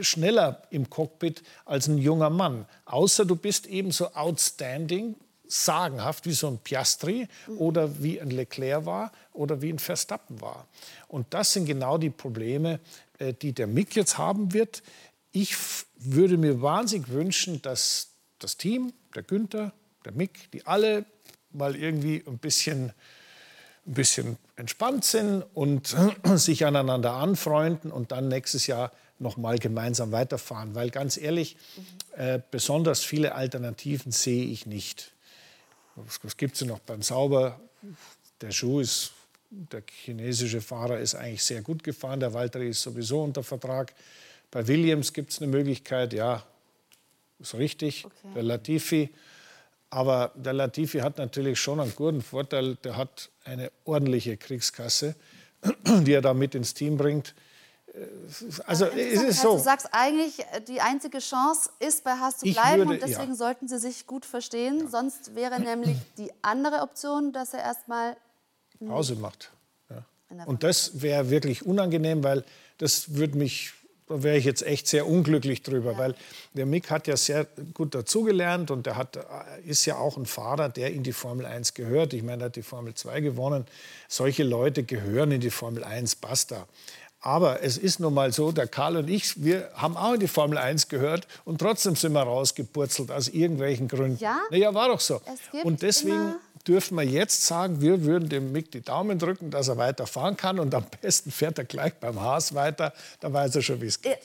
[SPEAKER 2] schneller im Cockpit als ein junger Mann. Außer du bist eben so outstanding, sagenhaft wie so ein Piastri oder wie ein Leclerc war oder wie ein Verstappen war. Und das sind genau die Probleme, äh, die der Mick jetzt haben wird. Ich würde mir wahnsinnig wünschen, dass das Team, der Günther, der Mick, die alle mal irgendwie ein bisschen, ein bisschen entspannt sind und sich aneinander anfreunden und dann nächstes Jahr noch mal gemeinsam weiterfahren. Weil ganz ehrlich, äh, besonders viele Alternativen sehe ich nicht. Was, was gibt es noch beim Sauber? Der Schuh ist, der chinesische Fahrer ist eigentlich sehr gut gefahren. Der Walter ist sowieso unter Vertrag. Bei Williams gibt es eine Möglichkeit, ja, ist richtig. Okay. Der Latifi. Aber der Latifi hat natürlich schon einen guten Vorteil. Der hat eine ordentliche Kriegskasse, die er da mit ins Team bringt. Also es ist so.
[SPEAKER 1] Du sagst eigentlich, die einzige Chance ist, bei Haas zu bleiben würde, und deswegen ja. sollten sie sich gut verstehen. Ja. Sonst wäre nämlich die andere Option, dass er erstmal
[SPEAKER 2] Pause macht. Ja. Und das wäre wirklich unangenehm, weil das würde mich, da wäre ich jetzt echt sehr unglücklich drüber, weil der Mick hat ja sehr gut dazugelernt und er hat, ist ja auch ein Fahrer, der in die Formel 1 gehört. Ich meine, er hat die Formel 2 gewonnen. Solche Leute gehören in die Formel 1, basta. Aber es ist nun mal so, der Karl und ich, wir haben auch in die Formel 1 gehört und trotzdem sind wir rausgepurzelt aus irgendwelchen Gründen.
[SPEAKER 1] Ja?
[SPEAKER 2] Naja, war doch so. Und deswegen dürfen wir jetzt sagen, wir würden dem Mick die Daumen drücken, dass er weiterfahren kann. Und am besten fährt er gleich beim Haas weiter. Da weiß er schon, wie es geht.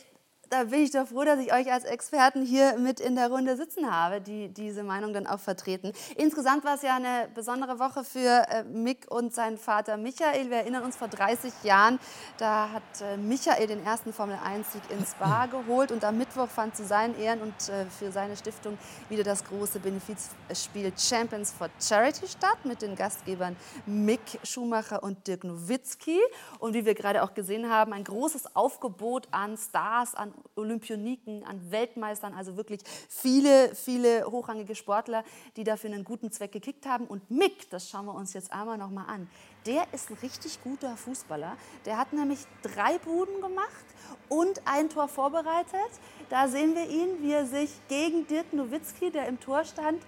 [SPEAKER 1] Da bin ich doch froh, dass ich euch als Experten hier mit in der Runde sitzen habe, die diese Meinung dann auch vertreten. Insgesamt war es ja eine besondere Woche für äh, Mick und seinen Vater Michael. Wir erinnern uns vor 30 Jahren, da hat äh, Michael den ersten Formel-1-Sieg in Spa geholt und am Mittwoch fand zu seinen Ehren und äh, für seine Stiftung wieder das große Benefizspiel Champions for Charity statt mit den Gastgebern Mick Schumacher und Dirk Nowitzki. Und wie wir gerade auch gesehen haben, ein großes Aufgebot an Stars, an Olympioniken, an Weltmeistern, also wirklich viele, viele hochrangige Sportler, die dafür einen guten Zweck gekickt haben. Und Mick, das schauen wir uns jetzt einmal noch mal an, der ist ein richtig guter Fußballer. Der hat nämlich drei Buden gemacht und ein Tor vorbereitet. Da sehen wir ihn, wie er sich gegen Dirk Nowitzki, der im Tor stand,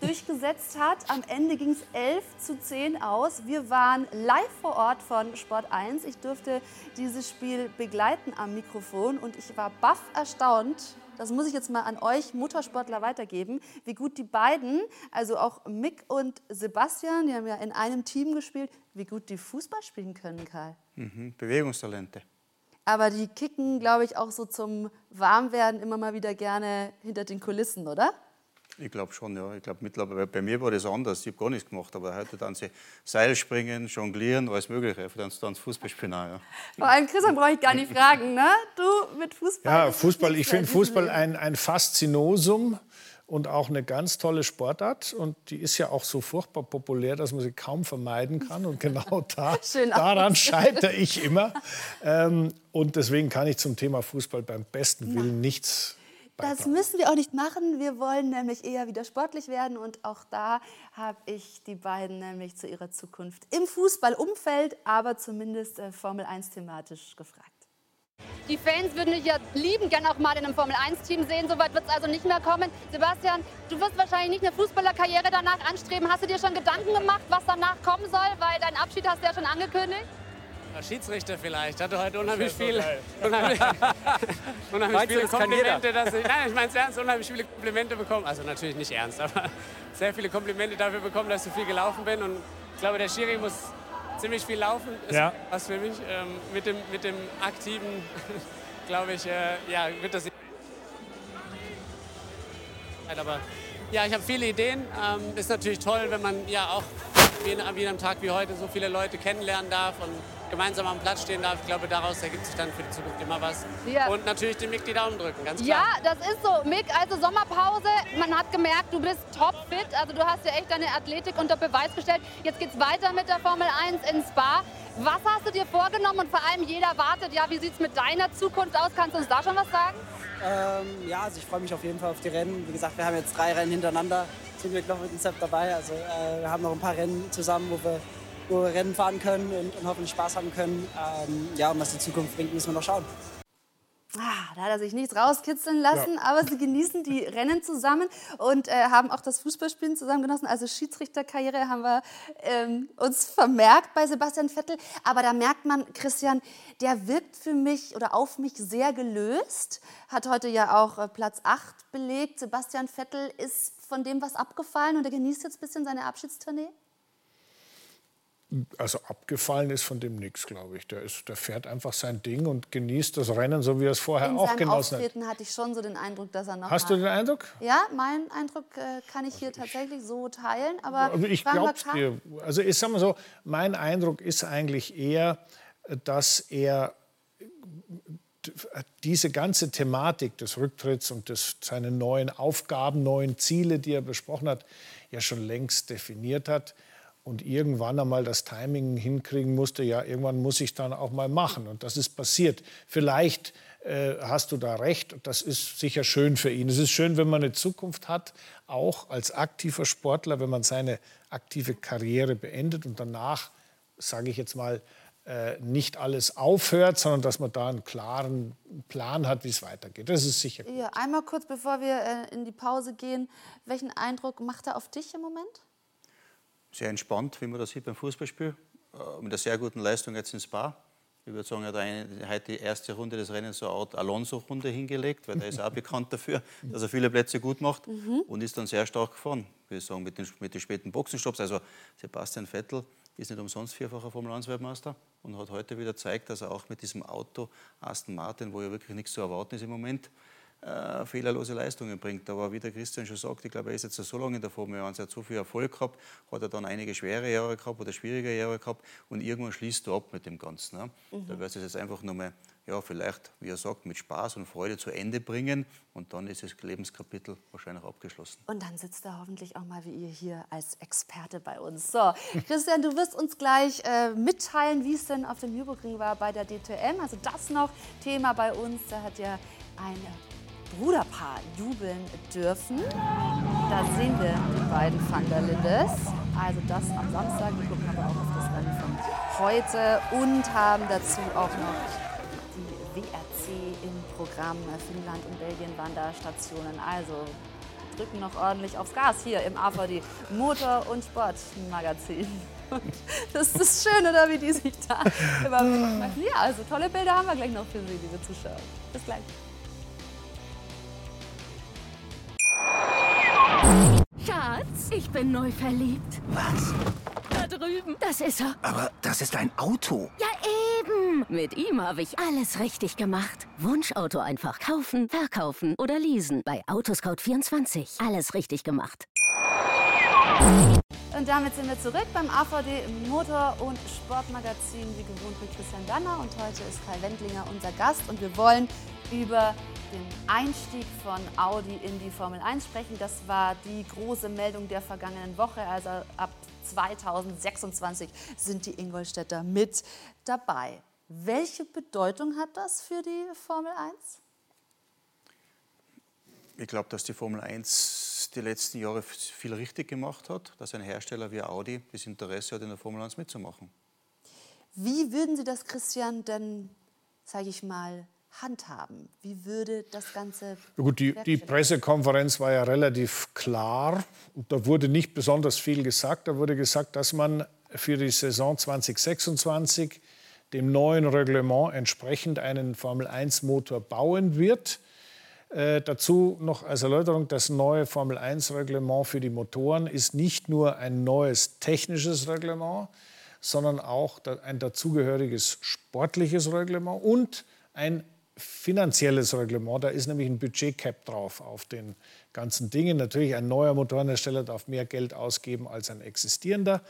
[SPEAKER 1] durchgesetzt hat. Am Ende ging es 11 zu 10 aus. Wir waren live vor Ort von Sport 1. Ich durfte dieses Spiel begleiten am Mikrofon und ich war baff erstaunt. Das muss ich jetzt mal an euch Motorsportler weitergeben, wie gut die beiden, also auch Mick und Sebastian, die haben ja in einem Team gespielt, wie gut die Fußball spielen können, Karl.
[SPEAKER 3] Mhm. Bewegungstalente.
[SPEAKER 1] Aber die kicken, glaube ich, auch so zum Warmwerden immer mal wieder gerne hinter den Kulissen, oder?
[SPEAKER 3] Ich glaube schon, ja. Ich glaube mittlerweile, bei mir war das anders. Ich habe gar nichts gemacht, aber heute dann sie Seilspringen, Jonglieren, alles Mögliche. Dann dann das Fußballspielen auch, ja.
[SPEAKER 1] Vor allem Christian brauche ich gar nicht fragen, ne? Du mit Fußball.
[SPEAKER 2] Ja, Fußball, ich finde Fußball ein, ein Faszinosum und auch eine ganz tolle Sportart. Und die ist ja auch so furchtbar populär, dass man sie kaum vermeiden kann. Und genau da, daran scheitere ich immer. Ähm, und deswegen kann ich zum Thema Fußball beim besten Willen nichts
[SPEAKER 1] Das müssen wir auch nicht machen. Wir wollen nämlich eher wieder sportlich werden. Und auch da habe ich die beiden nämlich zu ihrer Zukunft im Fußballumfeld, aber zumindest äh, Formel 1 thematisch gefragt.
[SPEAKER 6] Die Fans würden dich ja lieben gern auch mal in einem Formel-1-Team sehen. Soweit wird es also nicht mehr kommen. Sebastian, du wirst wahrscheinlich nicht eine Fußballerkarriere danach anstreben. Hast du dir schon Gedanken gemacht, was danach kommen soll? Weil deinen Abschied hast du ja schon angekündigt.
[SPEAKER 7] Ja, Schiedsrichter vielleicht. Hatte heute unheimlich viel, unheimlich, unheimlich viele Komplimente, dass ich, nein, ich meine es ernst, unheimlich viele Komplimente bekommen. Also natürlich nicht ernst, aber sehr viele Komplimente dafür bekommen, dass ich so viel gelaufen bin. Und ich glaube, der Schiri muss ziemlich viel laufen. Ist
[SPEAKER 8] Ja.
[SPEAKER 7] was für mich. Ähm, mit, dem, mit dem aktiven, glaube ich, äh, ja, wird das. Aber ja, ich habe viele Ideen. Ähm, ist natürlich toll, wenn man ja auch an wie an einem Tag wie heute so viele Leute kennenlernen darf und gemeinsam am Platz stehen darf. Ich glaube, daraus ergibt sich dann für die Zukunft immer was.
[SPEAKER 6] Ja.
[SPEAKER 7] Und natürlich dem Mick die Daumen drücken, ganz
[SPEAKER 6] Ja,
[SPEAKER 7] klar.
[SPEAKER 6] das ist so. Mick, also Sommerpause. Man hat gemerkt, du bist topfit. Also du hast ja echt deine Athletik unter Beweis gestellt. Jetzt geht's weiter mit der Formel 1 in Spa. Was hast du dir vorgenommen? Und vor allem jeder wartet, ja, wie sieht's mit deiner Zukunft aus? Kannst du uns da schon was sagen?
[SPEAKER 8] Ähm, ja, also ich freue mich auf jeden Fall auf die Rennen. Wie gesagt, wir haben jetzt drei Rennen hintereinander. Zum Glück noch mit dem Sepp dabei. Also äh, wir haben noch ein paar Rennen zusammen, wo wir, wo wir Rennen fahren können und, und hoffentlich Spaß haben können. Ähm, ja, und was die Zukunft bringt, müssen wir noch schauen.
[SPEAKER 1] Ah, da hat er sich nichts rauskitzeln lassen, aber sie genießen die Rennen zusammen und äh, haben auch das Fußballspielen zusammen genossen. Also Schiedsrichterkarriere haben wir ähm, uns vermerkt bei Sebastian Vettel. Aber da merkt man, Christian, der wirkt für mich oder auf mich sehr gelöst. Hat heute ja auch äh, Platz 8 belegt. Sebastian Vettel ist von dem was abgefallen und er genießt jetzt ein bisschen seine Abschiedstournee.
[SPEAKER 2] Also abgefallen ist von dem nichts, glaube ich. Der, ist, der fährt einfach sein Ding und genießt das Rennen, so wie er es vorher
[SPEAKER 1] In
[SPEAKER 2] auch genossen hat.
[SPEAKER 1] Auftreten hatte ich schon so den Eindruck, dass er noch
[SPEAKER 2] Hast
[SPEAKER 1] mal
[SPEAKER 2] du den Eindruck?
[SPEAKER 1] Ja, meinen Eindruck äh, kann ich hier tatsächlich so teilen. Aber
[SPEAKER 2] Also ich glaub's
[SPEAKER 1] Karl.
[SPEAKER 2] dir. Also ich sag mal so, mein Eindruck ist eigentlich eher, dass er diese ganze Thematik des Rücktritts und des, seine neuen Aufgaben, neuen Ziele, die er besprochen hat, ja schon längst definiert hat und irgendwann einmal das Timing hinkriegen musste, ja, irgendwann muss ich dann auch mal machen. Und das ist passiert. Vielleicht äh, hast du da recht, das ist sicher schön für ihn. Es ist schön, wenn man eine Zukunft hat, auch als aktiver Sportler, wenn man seine aktive Karriere beendet und danach, sage ich jetzt mal, äh, nicht alles aufhört, sondern dass man da einen klaren Plan hat, wie es weitergeht. Das ist sicher gut.
[SPEAKER 1] Ja, einmal kurz, bevor wir äh, in die Pause gehen. Welchen Eindruck macht er auf dich im Moment?
[SPEAKER 3] Sehr entspannt, wie man das sieht beim Fußballspiel. Äh, Mit einer sehr guten Leistung jetzt ins Spa. Ich würde sagen, er hat eine, heute die erste Runde des Rennens so eine Art Alonso-Runde hingelegt, weil der ist auch bekannt dafür, dass er viele Plätze gut macht mhm. und ist dann sehr stark gefahren, würde ich sagen, mit den, mit den späten Boxenstopps. Also Sebastian Vettel ist nicht umsonst vierfacher Formel-1-Weltmeister und hat heute wieder gezeigt, dass er auch mit diesem Auto Aston Martin, wo ja wirklich nichts zu erwarten ist im Moment, äh, fehlerlose Leistungen bringt. Aber wie der Christian schon sagt, ich glaube, er ist jetzt so lange in der Formel 1, er hat so viel Erfolg gehabt, hat er dann einige schwere Jahre gehabt oder schwierige Jahre gehabt und irgendwann schließt du ab mit dem Ganzen. Ne? Mhm. Da wird es jetzt einfach nochmal, ja, vielleicht, wie er sagt, mit Spaß und Freude zu Ende bringen und dann ist das Lebenskapitel wahrscheinlich abgeschlossen.
[SPEAKER 1] Und dann sitzt er hoffentlich auch mal wie ihr hier als Experte bei uns. So, Christian, du wirst uns gleich äh, mitteilen, wie es denn auf dem Nürburgring war bei der DTM. Also das noch Thema bei uns. Da hat ja eine Bruderpaar jubeln dürfen. Da sehen wir die beiden Van der Lindes. Also das am Samstag. Wir gucken aber auch auf das Rennen von heute und haben dazu auch noch die WRC im Programm. Finnland und Belgien waren da Stationen. Also drücken noch ordentlich aufs Gas hier im AVD Motor- und Sportmagazin. das ist das schön, oder wie die sich da immer. Ja, also tolle Bilder haben wir gleich noch für Sie, liebe Zuschauer. Bis gleich.
[SPEAKER 9] Schatz, ich bin neu verliebt.
[SPEAKER 10] Was?
[SPEAKER 9] Da drüben. Das ist er.
[SPEAKER 10] Aber das ist ein Auto.
[SPEAKER 9] Ja, eben. Mit ihm habe ich alles richtig gemacht. Wunschauto einfach kaufen, verkaufen oder leasen. Bei Autoscout24. Alles richtig gemacht.
[SPEAKER 1] Und damit sind wir zurück beim AVD Motor- und Sportmagazin, wie gewohnt mit Christian Danner. Und heute ist Kai Wendlinger unser Gast und wir wollen über den Einstieg von Audi in die Formel 1 sprechen. Das war die große Meldung der vergangenen Woche. Also ab 2026 sind die Ingolstädter mit dabei. Welche Bedeutung hat das für die Formel 1?
[SPEAKER 3] Ich glaube, dass die Formel 1 die letzten Jahre viel richtig gemacht hat, dass ein Hersteller wie Audi das Interesse hat, in der Formel 1 mitzumachen.
[SPEAKER 1] Wie würden Sie das, Christian, denn, sage ich mal, handhaben? Wie würde das Ganze.
[SPEAKER 2] Gut, die, die, Pressekonferenz war ja relativ klar. Und da wurde nicht besonders viel gesagt. Da wurde gesagt, dass man für die Saison 2026 dem neuen Reglement entsprechend einen Formel-1-Motor bauen wird. Äh, dazu noch als Erläuterung, das neue Formel-1-Reglement für die Motoren ist nicht nur ein neues technisches Reglement, sondern auch ein dazugehöriges sportliches Reglement und ein finanzielles Reglement. Da ist nämlich ein Budgetcap drauf auf den ganzen Dingen. Natürlich, ein neuer Motorenhersteller darf mehr Geld ausgeben als ein existierender.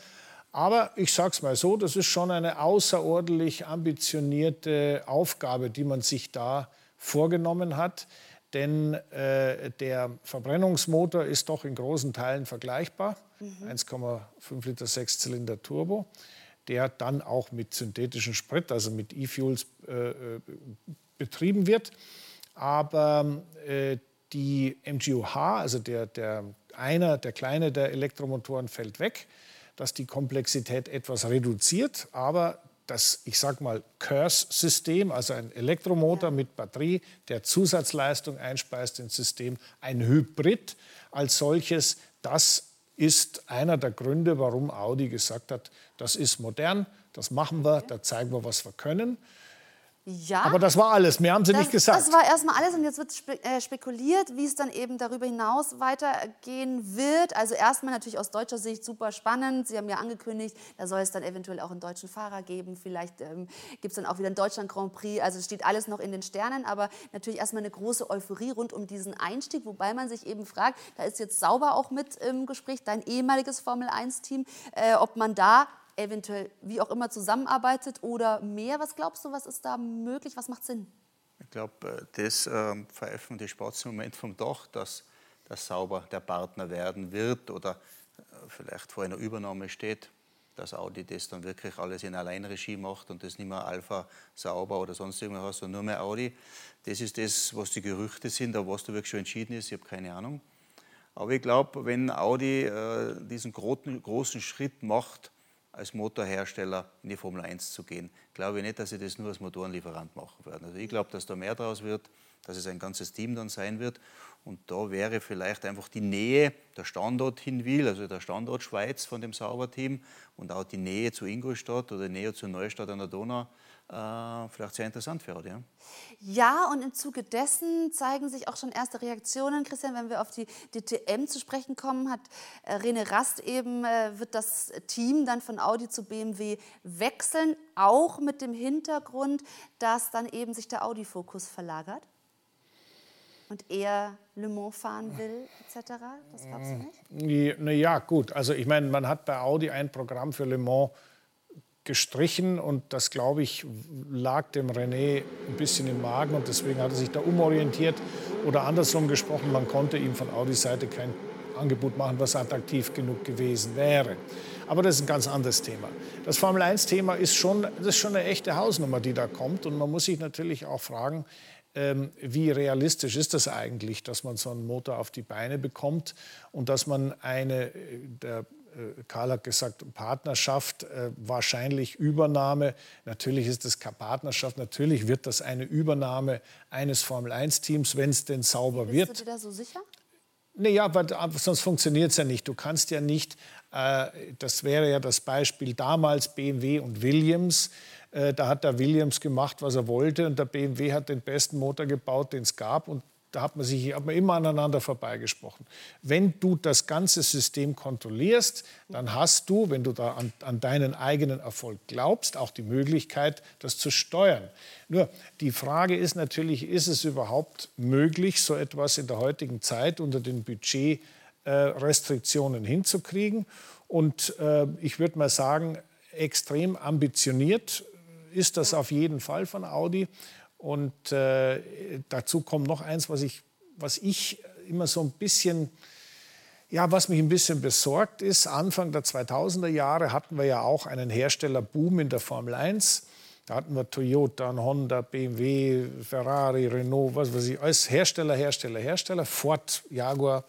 [SPEAKER 2] Aber ich sage es mal so, das ist schon eine außerordentlich ambitionierte Aufgabe, die man sich da vorgenommen hat. Denn äh, der Verbrennungsmotor ist doch in großen Teilen vergleichbar. Mhm. 1,5 Liter Sechszylinder Turbo, der dann auch mit synthetischem Sprit, also mit E-Fuels, äh, äh betrieben wird. Aber äh, die MGUH, also der, der, einer, der kleine der Elektromotoren, fällt weg, dass die Komplexität etwas reduziert, aber das, ich sag mal, Curse-System, also ein Elektromotor mit Batterie, der Zusatzleistung einspeist ins System, ein Hybrid als solches, das ist einer der Gründe, warum Audi gesagt hat, das ist modern, das machen wir, da zeigen wir, was wir können.
[SPEAKER 1] Ja.
[SPEAKER 2] Aber das war alles, mehr haben Sie
[SPEAKER 1] das,
[SPEAKER 2] nicht gesagt.
[SPEAKER 1] Das war erstmal alles und jetzt wird spe äh, spekuliert, wie es dann eben darüber hinaus weitergehen wird. Also erstmal natürlich aus deutscher Sicht super spannend. Sie haben ja angekündigt, da soll es dann eventuell auch einen deutschen Fahrer geben. Vielleicht ähm, gibt es dann auch wieder einen Deutschland Grand Prix. Also steht alles noch in den Sternen, aber natürlich erstmal eine große Euphorie rund um diesen Einstieg, wobei man sich eben fragt, da ist jetzt Sauber auch mit im Gespräch, dein ehemaliges Formel 1-Team, äh, ob man da eventuell wie auch immer zusammenarbeitet oder mehr? Was glaubst du, was ist da möglich? Was macht Sinn?
[SPEAKER 3] Ich glaube, äh, das äh, pfeifen die Sports im Moment vom Dach, dass das sauber der Partner werden wird oder äh, vielleicht vor einer Übernahme steht, dass Audi das dann wirklich alles in Alleinregie macht und das nicht mehr Alpha sauber oder sonst irgendwas, sondern nur mehr Audi. Das ist das, was die Gerüchte sind, aber was da wirklich schon entschieden ist, ich habe keine Ahnung. Aber ich glaube, wenn Audi äh, diesen großen, großen Schritt macht, als Motorhersteller in die Formel 1 zu gehen. Glaube ich nicht, dass sie das nur als Motorenlieferant machen werden. Also ich glaube, dass da mehr draus wird. dass es ein ganzes Team dann sein wird. Und da wäre vielleicht einfach die Nähe, der Standort Hinwil, also der Standort Schweiz von dem Sauberteam und auch die Nähe zu Ingolstadt oder die Nähe zu Neustadt an der Donau äh, vielleicht sehr interessant für Ja?
[SPEAKER 1] ja, und im Zuge dessen zeigen sich auch schon erste Reaktionen. Christian, wenn wir auf die DTM zu sprechen kommen, hat äh, Rene Rast eben, äh, wird das Team dann von Audi zu BMW wechseln, auch mit dem Hintergrund, dass dann eben sich der Audi-Fokus verlagert und er Le Mans fahren will, etc. Das glaubst du nicht?
[SPEAKER 2] Na ja, gut. Also ich meine, man hat bei Audi ein Programm für Le Mans gestrichen und das, glaube ich, lag dem René ein bisschen im Magen und deswegen hat er sich da umorientiert oder andersrum gesprochen, man konnte ihm von Audis Seite kein Angebot machen, was attraktiv genug gewesen wäre. Aber das ist ein ganz anderes Thema. Das Formel-1-Thema ist schon, das ist schon eine echte Hausnummer, die da kommt und man muss sich natürlich auch fragen, ähm, wie realistisch ist das eigentlich, dass man so einen Motor auf die Beine bekommt und dass man eine, äh, der Karl hat gesagt, Partnerschaft, äh, wahrscheinlich Übernahme. Natürlich ist das keine Partnerschaft, natürlich wird das eine Übernahme eines Formel-1-Teams, wenn es denn sauber
[SPEAKER 1] Bist
[SPEAKER 2] wird.
[SPEAKER 1] Bist du dir da so sicher?
[SPEAKER 2] Nee, ja, aber sonst funktioniert es ja nicht. Du kannst ja nicht, äh, das wäre ja das Beispiel damals BMW und Williams. Äh, da hat der Williams gemacht, was er wollte und der BMW hat den besten Motor gebaut, den es gab. Und da hat man sich hat man immer aneinander vorbeigesprochen. Wenn du das ganze System kontrollierst, dann hast du, wenn du da an, an, deinen eigenen Erfolg glaubst, auch die Möglichkeit, das zu steuern. Nur die Frage ist natürlich, ist es überhaupt möglich, so etwas in der heutigen Zeit unter den Budgetrestriktionen äh, hinzukriegen? Und äh, ich würde mal sagen, extrem ambitioniert ist das auf jeden Fall von Audi. Und äh, dazu kommt noch eins, was ich, was ich immer so ein bisschen, ja, was mich ein bisschen besorgt ist. Anfang der 2000er Jahre hatten wir ja auch einen Herstellerboom in der Formel 1. Da hatten wir Toyota, Honda, BMW, Ferrari, Renault, was weiß ich, alles Hersteller, Hersteller, Hersteller, Ford, Jaguar,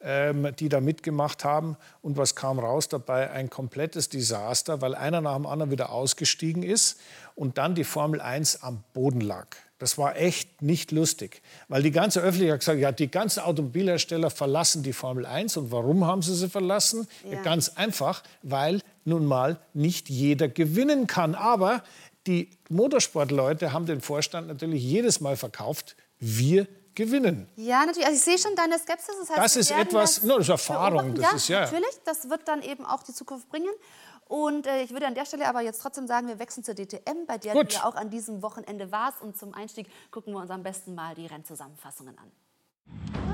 [SPEAKER 2] die da mitgemacht haben. Und was kam raus dabei? Ein komplettes Desaster, weil einer nach dem anderen wieder ausgestiegen ist und dann die Formel 1 am Boden lag. Das war echt nicht lustig, weil die ganze Öffentlichkeit hat gesagt, ja, die ganzen Automobilhersteller verlassen die Formel 1. Und warum haben sie sie verlassen? Ja. Ganz einfach, weil nun mal nicht jeder gewinnen kann. Aber die Motorsportleute haben den Vorstand natürlich jedes Mal verkauft, wir gewinnen.
[SPEAKER 1] Ja, natürlich. Also ich sehe schon deine Skepsis.
[SPEAKER 2] Das, heißt, das ist etwas, das, no, das ist Erfahrung.
[SPEAKER 1] Das ja, ist, ja, natürlich. Das wird dann eben auch die Zukunft bringen. Und äh, ich würde an der Stelle aber jetzt trotzdem sagen, wir wechseln zur DTM, bei der Gut. du ja auch an diesem Wochenende warst. Und zum Einstieg gucken wir uns am besten mal die Rennzusammenfassungen an.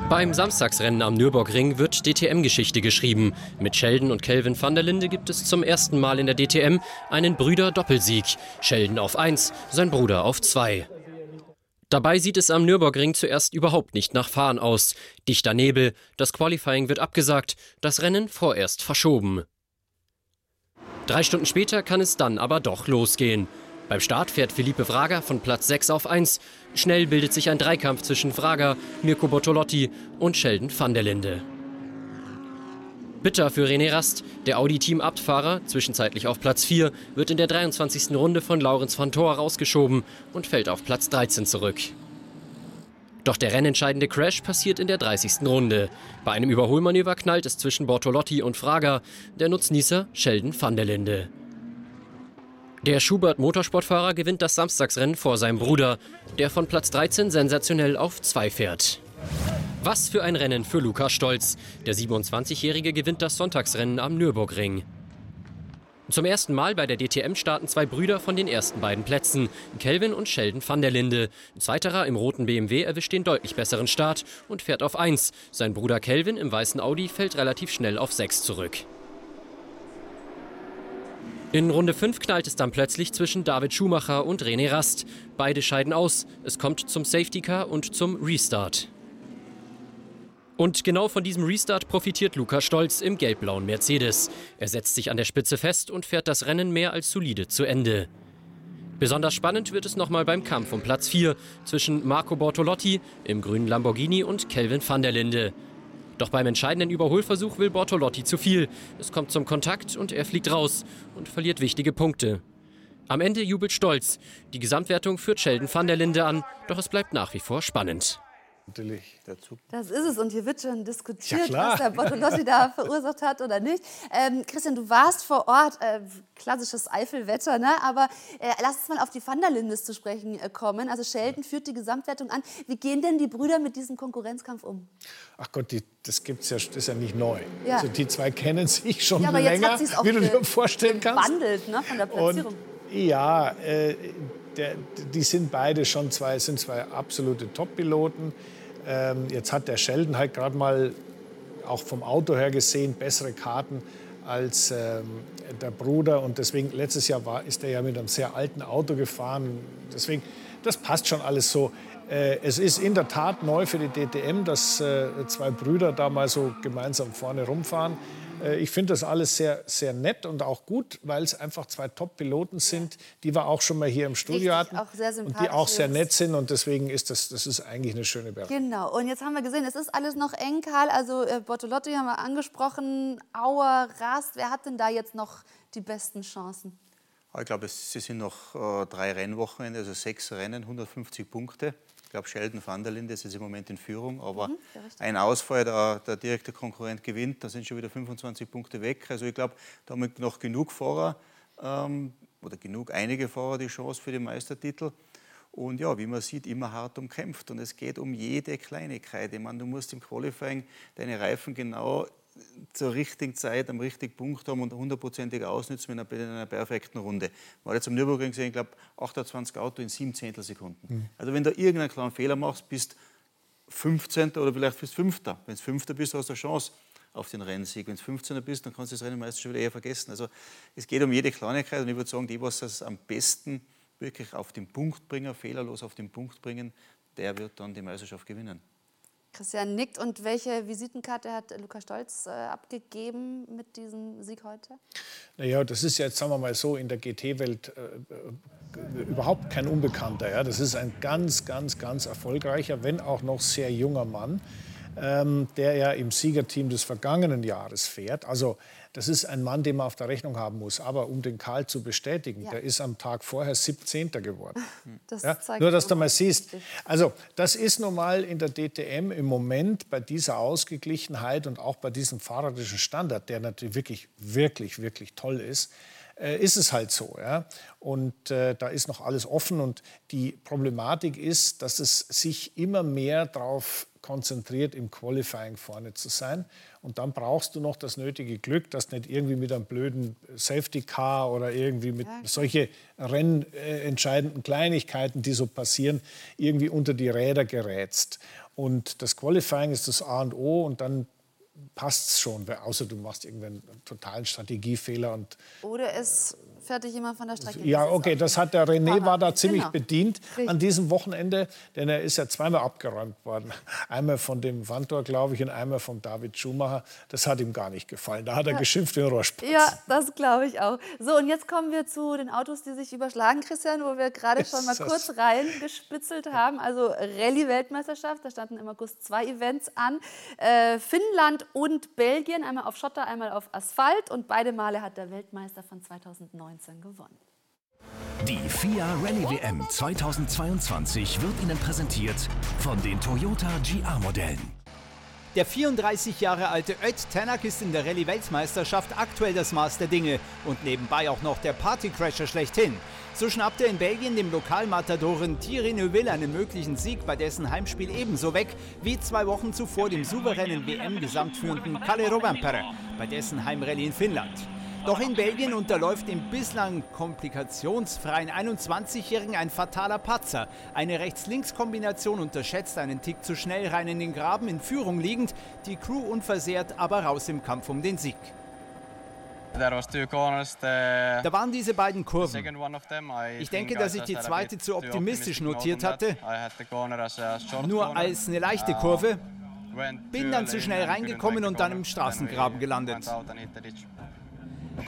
[SPEAKER 11] Beim Samstagsrennen am Nürburgring wird DTM-Geschichte geschrieben. Mit Sheldon und Kelvin van der Linde gibt es zum ersten Mal in der DTM einen Brüder-Doppelsieg. Sheldon auf 1, sein Bruder auf 2. Dabei sieht es am Nürburgring zuerst überhaupt nicht nach Fahren aus. Dichter Nebel, das Qualifying wird abgesagt, das Rennen vorerst verschoben. Drei Stunden später kann es dann aber doch losgehen. Beim Start fährt Felipe Fraga von Platz 6 auf 1. Schnell bildet sich ein Dreikampf zwischen Fraga, Mirko Bortolotti und Sheldon van der Linde. Bitter für René Rast, der Audi-Team-Abtfahrer, zwischenzeitlich auf Platz 4, wird in der 23. Runde von Laurens van Thor rausgeschoben und fällt auf Platz 13 zurück. Doch der rennentscheidende Crash passiert in der 30. Runde. Bei einem Überholmanöver knallt es zwischen Bortolotti und Fraga, der Nutznießer Sheldon van der Linde. Der Schubert Motorsportfahrer gewinnt das Samstagsrennen vor seinem Bruder, der von Platz 13 sensationell auf 2 fährt. Was für ein Rennen für Lukas Stolz. Der 27-Jährige gewinnt das Sonntagsrennen am Nürburgring. Zum ersten Mal bei der DTM starten zwei Brüder von den ersten beiden Plätzen, Kelvin und Sheldon van der Linde. Zweiterer im roten BMW erwischt den deutlich besseren Start und fährt auf 1. Sein Bruder Kelvin im weißen Audi fällt relativ schnell auf 6 zurück. In Runde 5 knallt es dann plötzlich zwischen David Schumacher und René Rast. Beide scheiden aus. Es kommt zum Safety Car und zum Restart. Und genau von diesem Restart profitiert Luca Stolz im gelb-blauen Mercedes. Er setzt sich an der Spitze fest und fährt das Rennen mehr als solide zu Ende. Besonders spannend wird es nochmal beim Kampf um Platz 4 zwischen Marco Bortolotti im grünen Lamborghini und Kelvin van der Linde. Doch beim entscheidenden Überholversuch will Bortolotti zu viel. Es kommt zum Kontakt und er fliegt raus und verliert wichtige Punkte. Am Ende jubelt Stolz. Die Gesamtwertung führt Sheldon van der Linde an, doch es bleibt nach wie vor spannend.
[SPEAKER 2] Natürlich.
[SPEAKER 3] Dazu.
[SPEAKER 1] Das ist es und hier wird schon diskutiert,
[SPEAKER 2] klar.
[SPEAKER 1] was der Bottolotti da verursacht hat oder nicht. Ähm, Christian, du warst vor Ort, äh, klassisches Eifelwetter, ne? aber äh, lass uns mal auf die Van der Lindes zu sprechen äh, kommen. Also Sheldon führt die Gesamtwertung an. Wie gehen denn die Brüder mit diesem Konkurrenzkampf um?
[SPEAKER 2] Ach Gott, die, das gibt's ja, das ist ja nicht neu.
[SPEAKER 1] Ja.
[SPEAKER 2] Also die zwei kennen sich schon
[SPEAKER 1] Ja, aber jetzt
[SPEAKER 2] länger,
[SPEAKER 1] hat sie's auch
[SPEAKER 2] wie du dir vorstellen kannst.
[SPEAKER 1] Gewandelt ne? von der Platzierung.
[SPEAKER 2] Und ja, äh, der, die sind beide schon zwei, sind zwei absolute Top-Piloten. Ähm, jetzt hat der Sheldon halt gerade mal auch vom Auto her gesehen bessere Karten als ähm, der Bruder und deswegen letztes Jahr war, ist er ja mit einem sehr alten Auto gefahren. Deswegen, das passt schon alles so. Äh, es ist in der Tat neu für die DTM, dass äh, zwei Brüder da mal so gemeinsam vorne rumfahren. Äh, Ich finde das alles sehr, sehr nett und auch gut, weil es einfach zwei Top-Piloten sind, die wir auch schon mal hier im Studio
[SPEAKER 1] Richtig,
[SPEAKER 2] hatten
[SPEAKER 1] auch sehr
[SPEAKER 2] und die auch sehr nett sind und deswegen ist das, das ist eigentlich eine schöne Bereicherung.
[SPEAKER 1] Genau, und jetzt haben wir gesehen, es ist alles noch eng, Karl. Also äh, Bortolotti haben wir angesprochen, Auer, Rast. Wer hat denn da jetzt noch die besten Chancen?
[SPEAKER 3] Aber Ich glaube, es es sind noch äh, drei Rennwochenende, also sechs Rennen, 150 Punkte. Ich glaube, Sheldon van der Linde ist jetzt im Moment in Führung, aber
[SPEAKER 1] Mhm,
[SPEAKER 3] ein Ausfall, der, der direkte Konkurrent gewinnt, da sind schon wieder 25 Punkte weg. Also ich glaube, da haben wir noch genug Fahrer ähm, oder genug einige Fahrer die Chance für den Meistertitel. Und ja, wie man sieht, immer hart umkämpft. Und es geht um jede Kleinigkeit. Ich meine, du musst im Qualifying deine Reifen genau zur richtigen Zeit am richtigen Punkt haben und hundertprozentig ausnützen in einer, in einer perfekten Runde. Man hat jetzt am Nürburgring gesehen, ich glaube, 28 Auto in sieben Zehntelsekunden. Also wenn du irgendeinen kleinen Fehler machst, bist 15. oder vielleicht bist 5. Wenn du 5. bist, hast du eine Chance auf den Rennsieg. Wenn du 15. bist, dann kannst du das Rennen meistens schon wieder eher vergessen. Also es geht um jede Kleinigkeit und ich würde sagen, die, was es am besten wirklich auf den Punkt bringen, fehlerlos auf den Punkt bringen, der wird dann die Meisterschaft gewinnen.
[SPEAKER 1] Christian nickt. Und welche Visitenkarte hat Luca Stolz äh, abgegeben mit diesem Sieg heute?
[SPEAKER 2] Naja, das ist jetzt, sagen wir mal so, in der GT-Welt äh, äh, überhaupt kein Unbekannter. Ja? Das ist ein ganz, ganz, ganz erfolgreicher, wenn auch noch sehr junger Mann, ähm, der ja im Siegerteam des vergangenen Jahres fährt. Also das ist ein Mann, den man auf der Rechnung haben muss. Aber um den Karl zu bestätigen,
[SPEAKER 1] Ja.
[SPEAKER 2] der ist am Tag vorher 17. geworden.
[SPEAKER 1] Das
[SPEAKER 2] Ja, nur, dass du mal siehst. Also, das ist nun mal in der DTM im Moment bei dieser Ausgeglichenheit und auch bei diesem fahrerischen Standard, der natürlich wirklich, wirklich, wirklich toll ist, äh, ist es halt so. Ja? Und äh, da ist noch alles offen. Und die Problematik ist, dass es sich immer mehr darauf konzentriert, im Qualifying vorne zu sein. Und dann brauchst du noch das nötige Glück, dass nicht irgendwie mit einem blöden Safety Car oder irgendwie mit solche rennentscheidenden Kleinigkeiten, die so passieren, irgendwie unter die Räder gerätst. Und das Qualifying ist das A und O und dann passt es schon, außer du machst irgendeinen totalen Strategiefehler und
[SPEAKER 1] Oder es dich jemand von der Strecke.
[SPEAKER 2] ja, okay, das hat der René war da ziemlich
[SPEAKER 1] Genau.
[SPEAKER 2] bedient
[SPEAKER 1] Richtig.
[SPEAKER 2] an diesem Wochenende, denn er ist ja zweimal abgeräumt worden. Einmal von dem Vantor, glaube ich, und einmal von David Schumacher. Das hat ihm gar nicht gefallen. Da hat er geschimpft wie ein Rohrspatz.
[SPEAKER 1] Ja, das glaube ich auch. So, und jetzt kommen wir zu den Autos, die sich überschlagen, Christian, wo wir gerade schon mal kurz reingespitzelt haben. Also Rallye-Weltmeisterschaft, da standen im August zwei Events an. Äh, Finnland und Belgien, einmal auf Schotter, einmal auf Asphalt. Und beide Male hat der Weltmeister von 2019 gewonnen.
[SPEAKER 10] Die FIA Rallye WM 2022 wird Ihnen präsentiert von den Toyota GR-Modellen.
[SPEAKER 12] Der 34 Jahre alte Ed Tanak ist in der Rallye-Weltmeisterschaft aktuell das Maß der Dinge und nebenbei auch noch der Partycrasher schlechthin. So schnappt er in Belgien dem Lokalmatadoren Thierry Neuville einen möglichen Sieg bei dessen Heimspiel ebenso weg wie zwei Wochen zuvor dem souveränen WM-Gesamtführenden Kalle Rovanperä bei dessen Heimrallye in Finnland. Doch in Belgien unterläuft dem bislang komplikationsfreien 21-Jährigen ein fataler Patzer. Eine Rechts-Links-Kombination unterschätzt einen Tick zu schnell rein in den Graben in Führung liegend, die Crew unversehrt, aber raus im Kampf um den Sieg. Da waren diese beiden Kurven. Ich denke, dass ich die zweite zu optimistisch notiert hatte. Nur als eine leichte Kurve. Bin dann zu schnell reingekommen und dann im Straßengraben gelandet.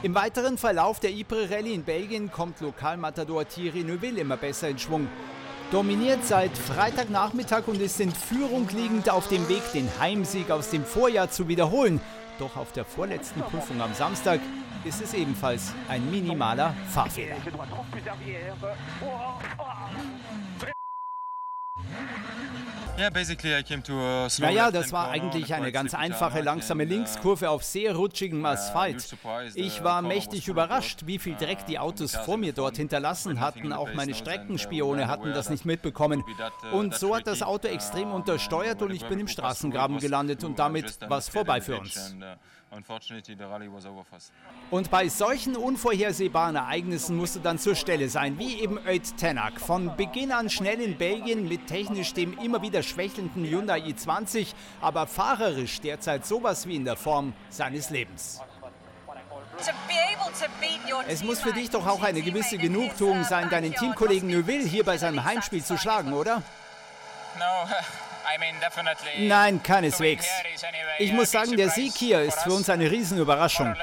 [SPEAKER 12] Im weiteren Verlauf der Ypres Rallye in Belgien kommt Lokalmatador Thierry Neuville immer besser in Schwung. Dominiert seit Freitagnachmittag und ist in Führung liegend auf dem Weg, den Heimsieg aus dem Vorjahr zu wiederholen. Doch auf der vorletzten Prüfung am Samstag ist es ebenfalls ein minimaler Fahrfehler.
[SPEAKER 13] Naja,
[SPEAKER 12] das war eigentlich eine ganz einfache, langsame Linkskurve auf sehr rutschigem Asphalt. Ich war mächtig überrascht, wie viel Dreck die Autos vor mir dort hinterlassen hatten. Auch meine Streckenspione hatten das nicht mitbekommen. Und so hat das Auto extrem untersteuert und ich bin im Straßengraben gelandet und damit war es vorbei für uns. Und bei solchen unvorhersehbaren Ereignissen musst du dann zur Stelle sein, wie eben Öd Tenak. Von Beginn an schnell in Belgien mit technisch dem immer wieder schwächelnden Hyundai i20, aber fahrerisch derzeit sowas wie in der Form seines Lebens. Es muss für dich doch auch eine gewisse Genugtuung sein, deinen Teamkollegen Neuville hier bei seinem Heimspiel zu schlagen, oder? Nein, keineswegs. Ich muss sagen, der Sieg hier ist für uns eine Riesenüberraschung.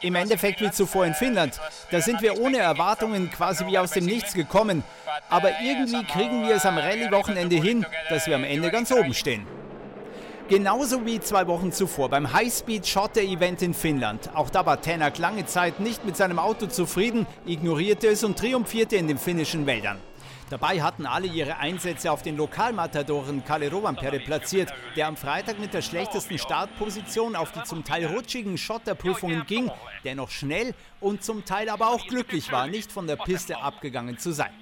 [SPEAKER 12] Im Endeffekt wie zuvor in Finnland. Da sind wir ohne Erwartungen quasi wie aus dem Nichts gekommen. Aber irgendwie kriegen wir es am Rallye-Wochenende hin, dass wir am Ende ganz oben stehen. Genauso wie zwei Wochen zuvor beim Highspeed-Schotter-Event in Finnland. Auch da war Tänak lange Zeit nicht mit seinem Auto zufrieden, ignorierte es und triumphierte in den finnischen Wäldern. Dabei hatten alle ihre Einsätze auf den Lokalmatadoren Kalle Rovanperä platziert, der am Freitag mit der schlechtesten Startposition auf die zum Teil rutschigen Schotterprüfungen ging, der noch schnell und zum Teil aber auch glücklich war, nicht von der Piste abgegangen zu sein.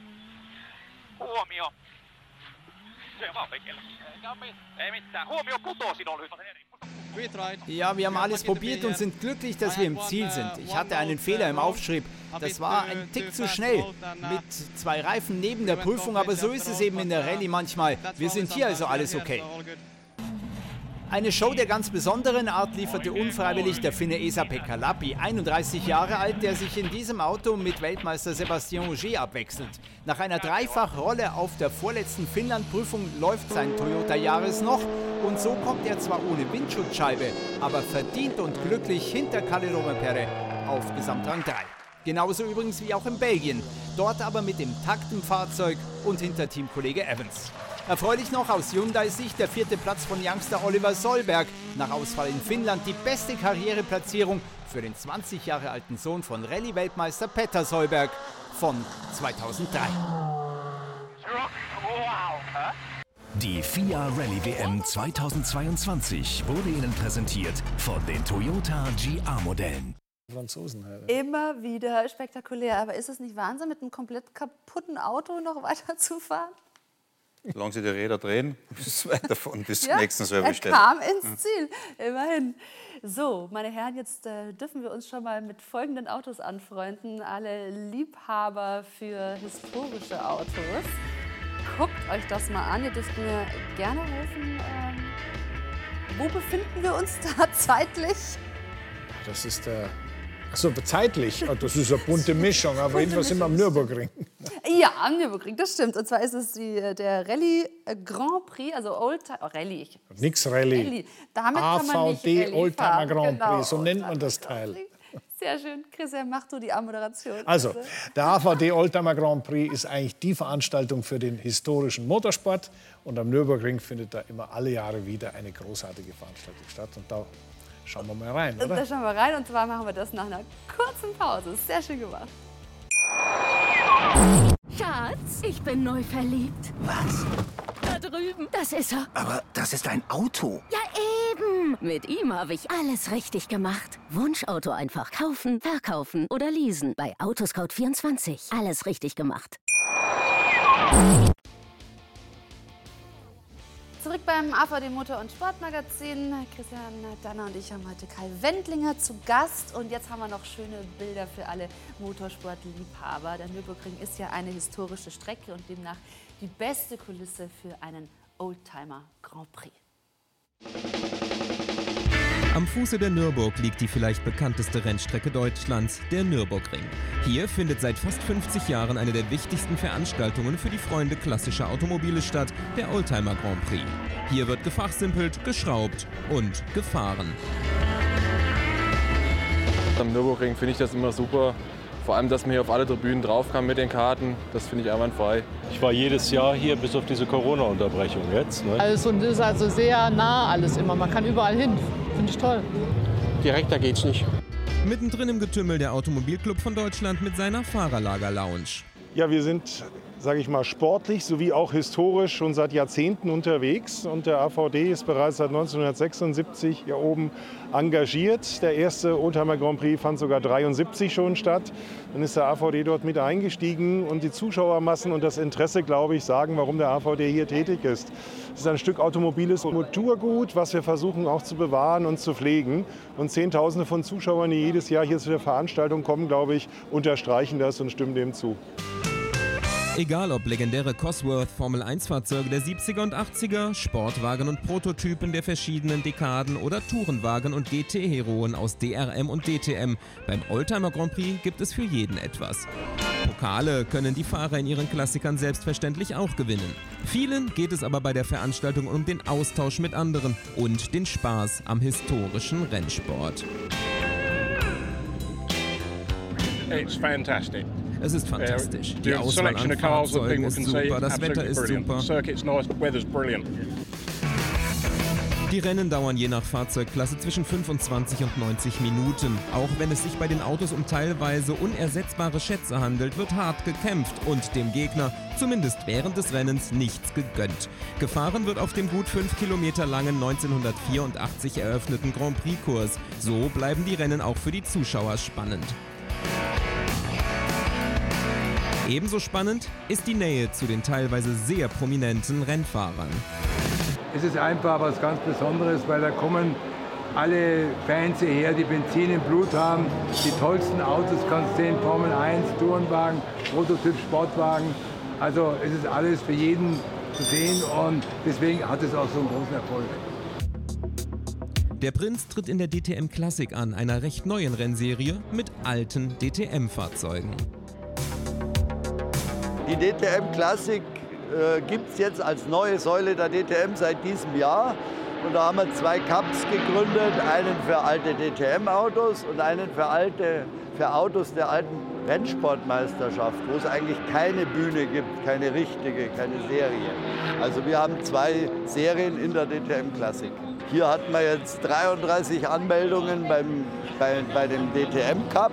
[SPEAKER 12] Ja, wir haben alles probiert und sind glücklich, dass wir im Ziel sind. Ich hatte einen Fehler im Aufschrieb. Das war ein Tick zu schnell. Mit zwei Reifen neben der Prüfung, aber so ist es eben in der Rallye manchmal. Wir sind hier also alles okay. Eine Show der ganz besonderen Art lieferte unfreiwillig der Finne Esa-Pekka Lappi, 31 Jahre alt, der sich in diesem Auto mit Weltmeister Sebastian Auger abwechselt. Nach einer Dreifachrolle auf der vorletzten Finnland-Prüfung läuft sein Toyota Yaris noch und so kommt er zwar ohne Windschutzscheibe, aber verdient und glücklich hinter Kalle Romaperre auf Gesamtrang 3. Genauso übrigens wie auch in Belgien, dort aber mit dem Takt im Fahrzeug und hinter Teamkollege Evans. Erfreulich noch aus Hyundai-Sicht der vierte Platz von Youngster Oliver Solberg. Nach Ausfall in Finnland die beste Karriereplatzierung für den 20 Jahre alten Sohn von Rallye-Weltmeister Petter Solberg von 2003.
[SPEAKER 10] Die FIA Rallye WM 2022 wurde Ihnen präsentiert von den Toyota GR-Modellen.
[SPEAKER 2] Franzosen halt.
[SPEAKER 1] Immer wieder spektakulär. Aber ist es nicht Wahnsinn, mit einem komplett kaputten Auto noch weiterzufahren?
[SPEAKER 3] Solange sie die Räder drehen, ist es weit davon bis
[SPEAKER 1] Ja,
[SPEAKER 3] zur nächsten
[SPEAKER 1] er
[SPEAKER 3] Servicestelle.
[SPEAKER 1] kam ins Ziel, immerhin. So, meine Herren, jetzt äh, dürfen wir uns schon mal mit folgenden Autos anfreunden. Alle Liebhaber für historische Autos. Guckt euch das mal an. Ihr dürft mir gerne helfen. Ähm, wo befinden wir uns da zeitlich?
[SPEAKER 2] Das ist der. Achso, zeitlich. Ah, Das ist eine bunte Mischung, aber jedenfalls sind wir am Nürburgring.
[SPEAKER 1] Ja, am Nürburgring, das stimmt. Und zwar ist es die, äh, der Rallye äh, Grand Prix, also Old oh, Rallye.
[SPEAKER 2] Nix Rallye.
[SPEAKER 1] Rallye. Damit
[SPEAKER 2] AVD Oldtimer. Grand Prix,
[SPEAKER 1] Genau,
[SPEAKER 2] so nennt man
[SPEAKER 1] Oldtimer
[SPEAKER 2] das Teil.
[SPEAKER 1] Sehr schön. Christian, mach du die Anmoderation.
[SPEAKER 2] Also,
[SPEAKER 1] bitte.
[SPEAKER 2] der AVD Oldtimer Grand Prix ist eigentlich die Veranstaltung für den historischen Motorsport. Und am Nürburgring findet da immer alle Jahre wieder eine großartige Veranstaltung statt. Und da schauen wir mal rein,
[SPEAKER 1] Und da
[SPEAKER 2] oder?
[SPEAKER 1] schauen wir rein und zwar machen wir das nach einer kurzen Pause. Sehr schön gemacht.
[SPEAKER 9] Schatz, ich bin neu verliebt.
[SPEAKER 14] Was?
[SPEAKER 9] Da drüben. Das ist er.
[SPEAKER 14] Aber das ist ein Auto.
[SPEAKER 9] Ja, eben. Mit ihm habe ich alles richtig gemacht. Wunschauto einfach kaufen, verkaufen oder leasen. Bei Autoscout24. Alles richtig gemacht.
[SPEAKER 1] Zurück beim AVD Motor- und Sportmagazin. Christian Danner und ich haben heute Kai Wendlinger zu Gast. Und jetzt haben wir noch schöne Bilder für alle Motorsportliebhaber. Der Nürburgring ist ja eine historische Strecke und demnach die beste Kulisse für einen Oldtimer Grand Prix.
[SPEAKER 15] Am Fuße der Nürburg liegt die vielleicht bekannteste Rennstrecke Deutschlands, der Nürburgring. Hier findet seit fast 50 Jahren eine der wichtigsten Veranstaltungen für die Freunde klassischer Automobile statt, der Oldtimer Grand Prix. Hier wird gefachsimpelt, geschraubt und gefahren.
[SPEAKER 16] Am Nürburgring finde ich das immer super. Vor allem, dass man hier auf alle Tribünen drauf kann mit den Karten. Das finde ich einwandfrei.
[SPEAKER 17] Ich war jedes Jahr hier, bis auf diese Corona-Unterbrechung jetzt. Ne?
[SPEAKER 18] Also und das ist also sehr nah alles immer. Man kann überall hin. Finde ich toll.
[SPEAKER 13] direkter geht's nicht.
[SPEAKER 15] Mittendrin im Getümmel der Automobilclub von Deutschland mit seiner Fahrerlager-Lounge.
[SPEAKER 18] Ja, wir sind, sage ich mal, sportlich sowie auch historisch schon seit Jahrzehnten unterwegs. Und der AVD ist bereits seit 1976 hier oben engagiert. Der erste Oldtimer Grand Prix fand sogar 73 schon statt. Dann ist der AVD dort mit eingestiegen und die Zuschauermassen und das Interesse, glaube ich, sagen, warum der AVD hier tätig ist. Es ist ein Stück automobiles Motorgut, was wir versuchen auch zu bewahren und zu pflegen. Und Zehntausende von Zuschauern, die jedes Jahr hier zu der Veranstaltung kommen, glaube ich, unterstreichen das und stimmen dem zu.
[SPEAKER 15] Egal ob legendäre Cosworth Formel 1 Fahrzeuge der 70er und 80er, Sportwagen und Prototypen der verschiedenen Dekaden oder Tourenwagen und GT-Heroen aus DRM und DTM, beim Oldtimer Grand Prix gibt es für jeden etwas. Pokale können die Fahrer in ihren Klassikern selbstverständlich auch gewinnen. Vielen geht es aber bei der Veranstaltung um den Austausch mit anderen und den Spaß am historischen Rennsport.
[SPEAKER 13] It's fantastic.
[SPEAKER 15] Es ist fantastisch. Die Auswahl an Fahrzeugen ist super, das Wetter ist super. Die Rennen dauern je nach Fahrzeugklasse zwischen 25 und 90 Minuten. Auch wenn es sich bei den Autos um teilweise unersetzbare Schätze handelt, wird hart gekämpft und dem Gegner, zumindest während des Rennens, nichts gegönnt. Gefahren wird auf dem gut 5 Kilometer langen 1984 eröffneten Grand Prix-Kurs. So bleiben die Rennen auch für die Zuschauer spannend. Ebenso spannend ist die Nähe zu den teilweise sehr prominenten Rennfahrern.
[SPEAKER 19] Es ist einfach was ganz Besonderes, weil da kommen alle Fans hierher, die Benzin im Blut haben. Die tollsten Autos kannst du sehen, Formel 1, Tourenwagen, Prototyp, Sportwagen. Also es ist alles für jeden zu sehen und deswegen hat es auch so einen großen Erfolg.
[SPEAKER 15] Der Prinz tritt in der DTM Classic an, einer recht neuen Rennserie mit alten DTM-Fahrzeugen.
[SPEAKER 20] Die DTM Classic äh, gibt es jetzt als neue Säule der DTM seit diesem Jahr. Und da haben wir zwei Cups gegründet, einen für alte DTM-Autos und einen für, alte, für Autos der alten Rennsportmeisterschaft, wo es eigentlich keine Bühne gibt, keine richtige, keine Serie. Also wir haben zwei Serien in der DTM Classic. Hier hatten wir jetzt 33 Anmeldungen beim, bei, bei dem DTM Cup.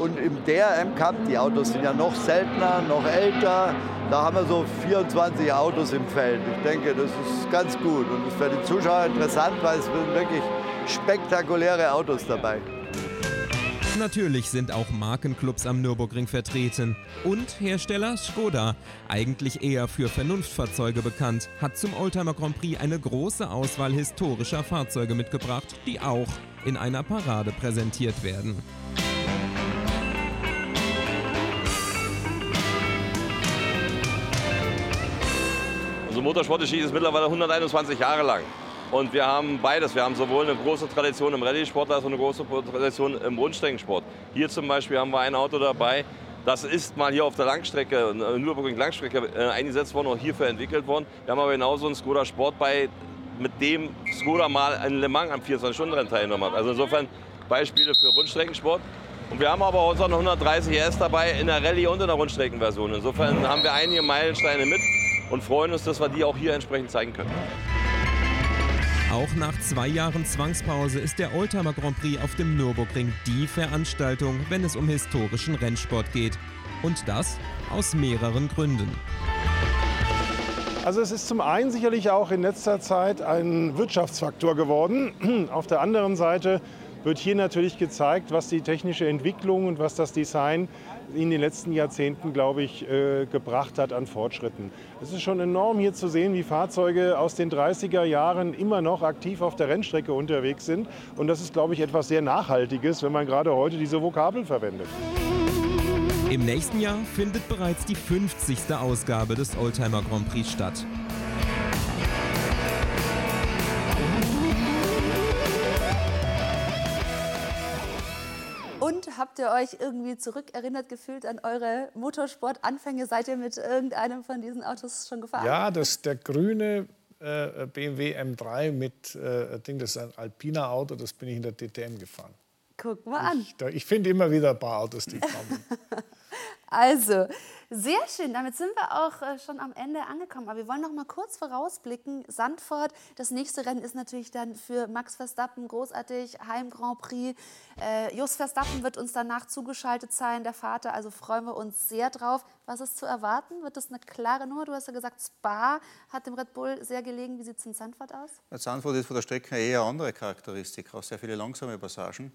[SPEAKER 20] Und im DRM Cup, die Autos sind ja noch seltener, noch älter, da haben wir so 24 Autos im Feld. Ich denke, das ist ganz gut und ist für die Zuschauer interessant, weil es sind wirklich spektakuläre Autos dabei.
[SPEAKER 15] Natürlich sind auch Markenclubs am Nürburgring vertreten. Und Hersteller Skoda, eigentlich eher für Vernunftfahrzeuge bekannt, hat zum Oldtimer Grand Prix eine große Auswahl historischer Fahrzeuge mitgebracht, die auch in einer Parade präsentiert werden.
[SPEAKER 21] Unsere Motorsportgeschichte ist mittlerweile 121 Jahre lang. Und wir haben beides. Wir haben sowohl eine große Tradition im Rallye-Sport als auch eine große Tradition im Rundstreckensport. Hier zum Beispiel haben wir ein Auto dabei, das ist mal hier auf der Langstrecke, äh, Nürburgring Langstrecke äh, eingesetzt worden und hierfür entwickelt worden. Wir haben aber genauso einen Skoda Sport bei, mit dem Skoda mal in Le Mans am 24-Stunden-Rennen teilgenommen hat. Also insofern Beispiele für Rundstreckensport. Und wir haben aber auch unseren 130 S dabei in der Rallye- und in der Rundstreckenversion. Insofern haben wir einige Meilensteine mit und freuen uns, dass wir die auch hier entsprechend zeigen können.
[SPEAKER 15] Auch nach zwei Jahren Zwangspause ist der Oldtimer Grand Prix auf dem Nürburgring die Veranstaltung, wenn es um historischen Rennsport geht. Und das aus mehreren Gründen.
[SPEAKER 18] Also es ist zum einen sicherlich auch in letzter Zeit ein Wirtschaftsfaktor geworden. Auf der anderen Seite wird hier natürlich gezeigt, was die technische Entwicklung und was das Design in den letzten Jahrzehnten, glaube ich, äh, gebracht hat an Fortschritten. Es ist schon enorm hier zu sehen, wie Fahrzeuge aus den 30er Jahren immer noch aktiv auf der Rennstrecke unterwegs sind. Und das ist, glaube ich, etwas sehr Nachhaltiges, wenn man gerade heute diese Vokabel verwendet.
[SPEAKER 15] Im nächsten Jahr findet bereits die 50. Ausgabe des Oldtimer Grand Prix statt.
[SPEAKER 1] Ihr euch irgendwie zurückerinnert gefühlt an eure Motorsport-Anfänge? Seid ihr mit irgendeinem von diesen Autos schon gefahren?
[SPEAKER 2] Ja, das, der grüne äh, BMW M3 mit äh, Ding, das ist ein Alpina Auto, das bin ich in der DTM gefahren.
[SPEAKER 1] Guck mal an.
[SPEAKER 2] Ich, da- ich finde immer wieder ein paar Autos, die kommen.
[SPEAKER 1] Also, Sehr schön, damit sind wir auch äh, schon am Ende angekommen. Aber wir wollen noch mal kurz vorausblicken. Sandford, das nächste Rennen ist natürlich dann für Max Verstappen großartig. Heim Grand Prix. Äh, Jos Verstappen wird uns danach zugeschaltet sein, der Vater. Also freuen wir uns sehr drauf. Was ist zu erwarten? Wird das eine klare Nummer? Du hast ja gesagt, Spa hat dem Red Bull sehr gelegen. Wie sieht es in Sandford aus?
[SPEAKER 3] Sandford ist von der Strecke eher andere Charakteristik, auch sehr viele langsame Passagen.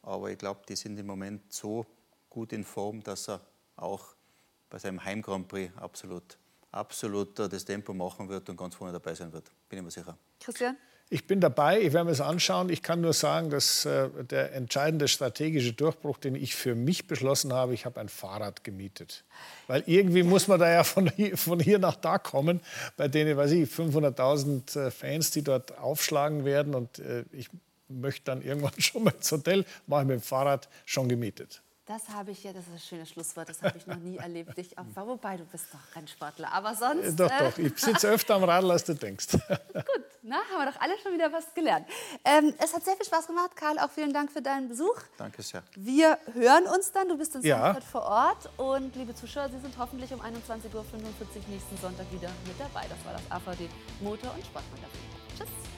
[SPEAKER 3] Aber ich glaube, die sind im Moment so gut in Form, dass er auch bei seinem Heim Grand Prix absolut, absolut das Tempo machen wird und ganz vorne dabei sein wird. Bin ich mir sicher.
[SPEAKER 1] Christian?
[SPEAKER 2] Ich bin dabei, ich werde mir das anschauen. Ich kann nur sagen, dass äh, der entscheidende strategische Durchbruch, den ich für mich beschlossen habe, ich habe ein Fahrrad gemietet. Weil irgendwie muss man da ja von hier, von hier nach da kommen, bei denen, weiß ich, 500.000 äh, Fans, die dort aufschlagen werden. Und äh, ich möchte dann irgendwann schon mal ins Hotel, mache ich mit dem Fahrrad schon gemietet.
[SPEAKER 1] Das habe ich ja, das ist ein schönes Schlusswort, das habe ich noch nie erlebt. Dich auch, wobei, du bist doch Rennsportler. Aber sonst.
[SPEAKER 2] Äh, doch, doch, ich sitze öfter am Radl, als du denkst.
[SPEAKER 1] Gut, na, haben wir doch alle schon wieder was gelernt. Ähm, es hat sehr viel Spaß gemacht, Karl. Auch vielen Dank für deinen Besuch.
[SPEAKER 3] Danke sehr.
[SPEAKER 1] Wir hören uns dann. Du bist in
[SPEAKER 2] Ja.
[SPEAKER 1] Frankfurt vor Ort. Und liebe Zuschauer, Sie sind hoffentlich um 21.45 Uhr nächsten Sonntag wieder mit dabei. Das war das AVD Motor- und Sportmagazin. Tschüss.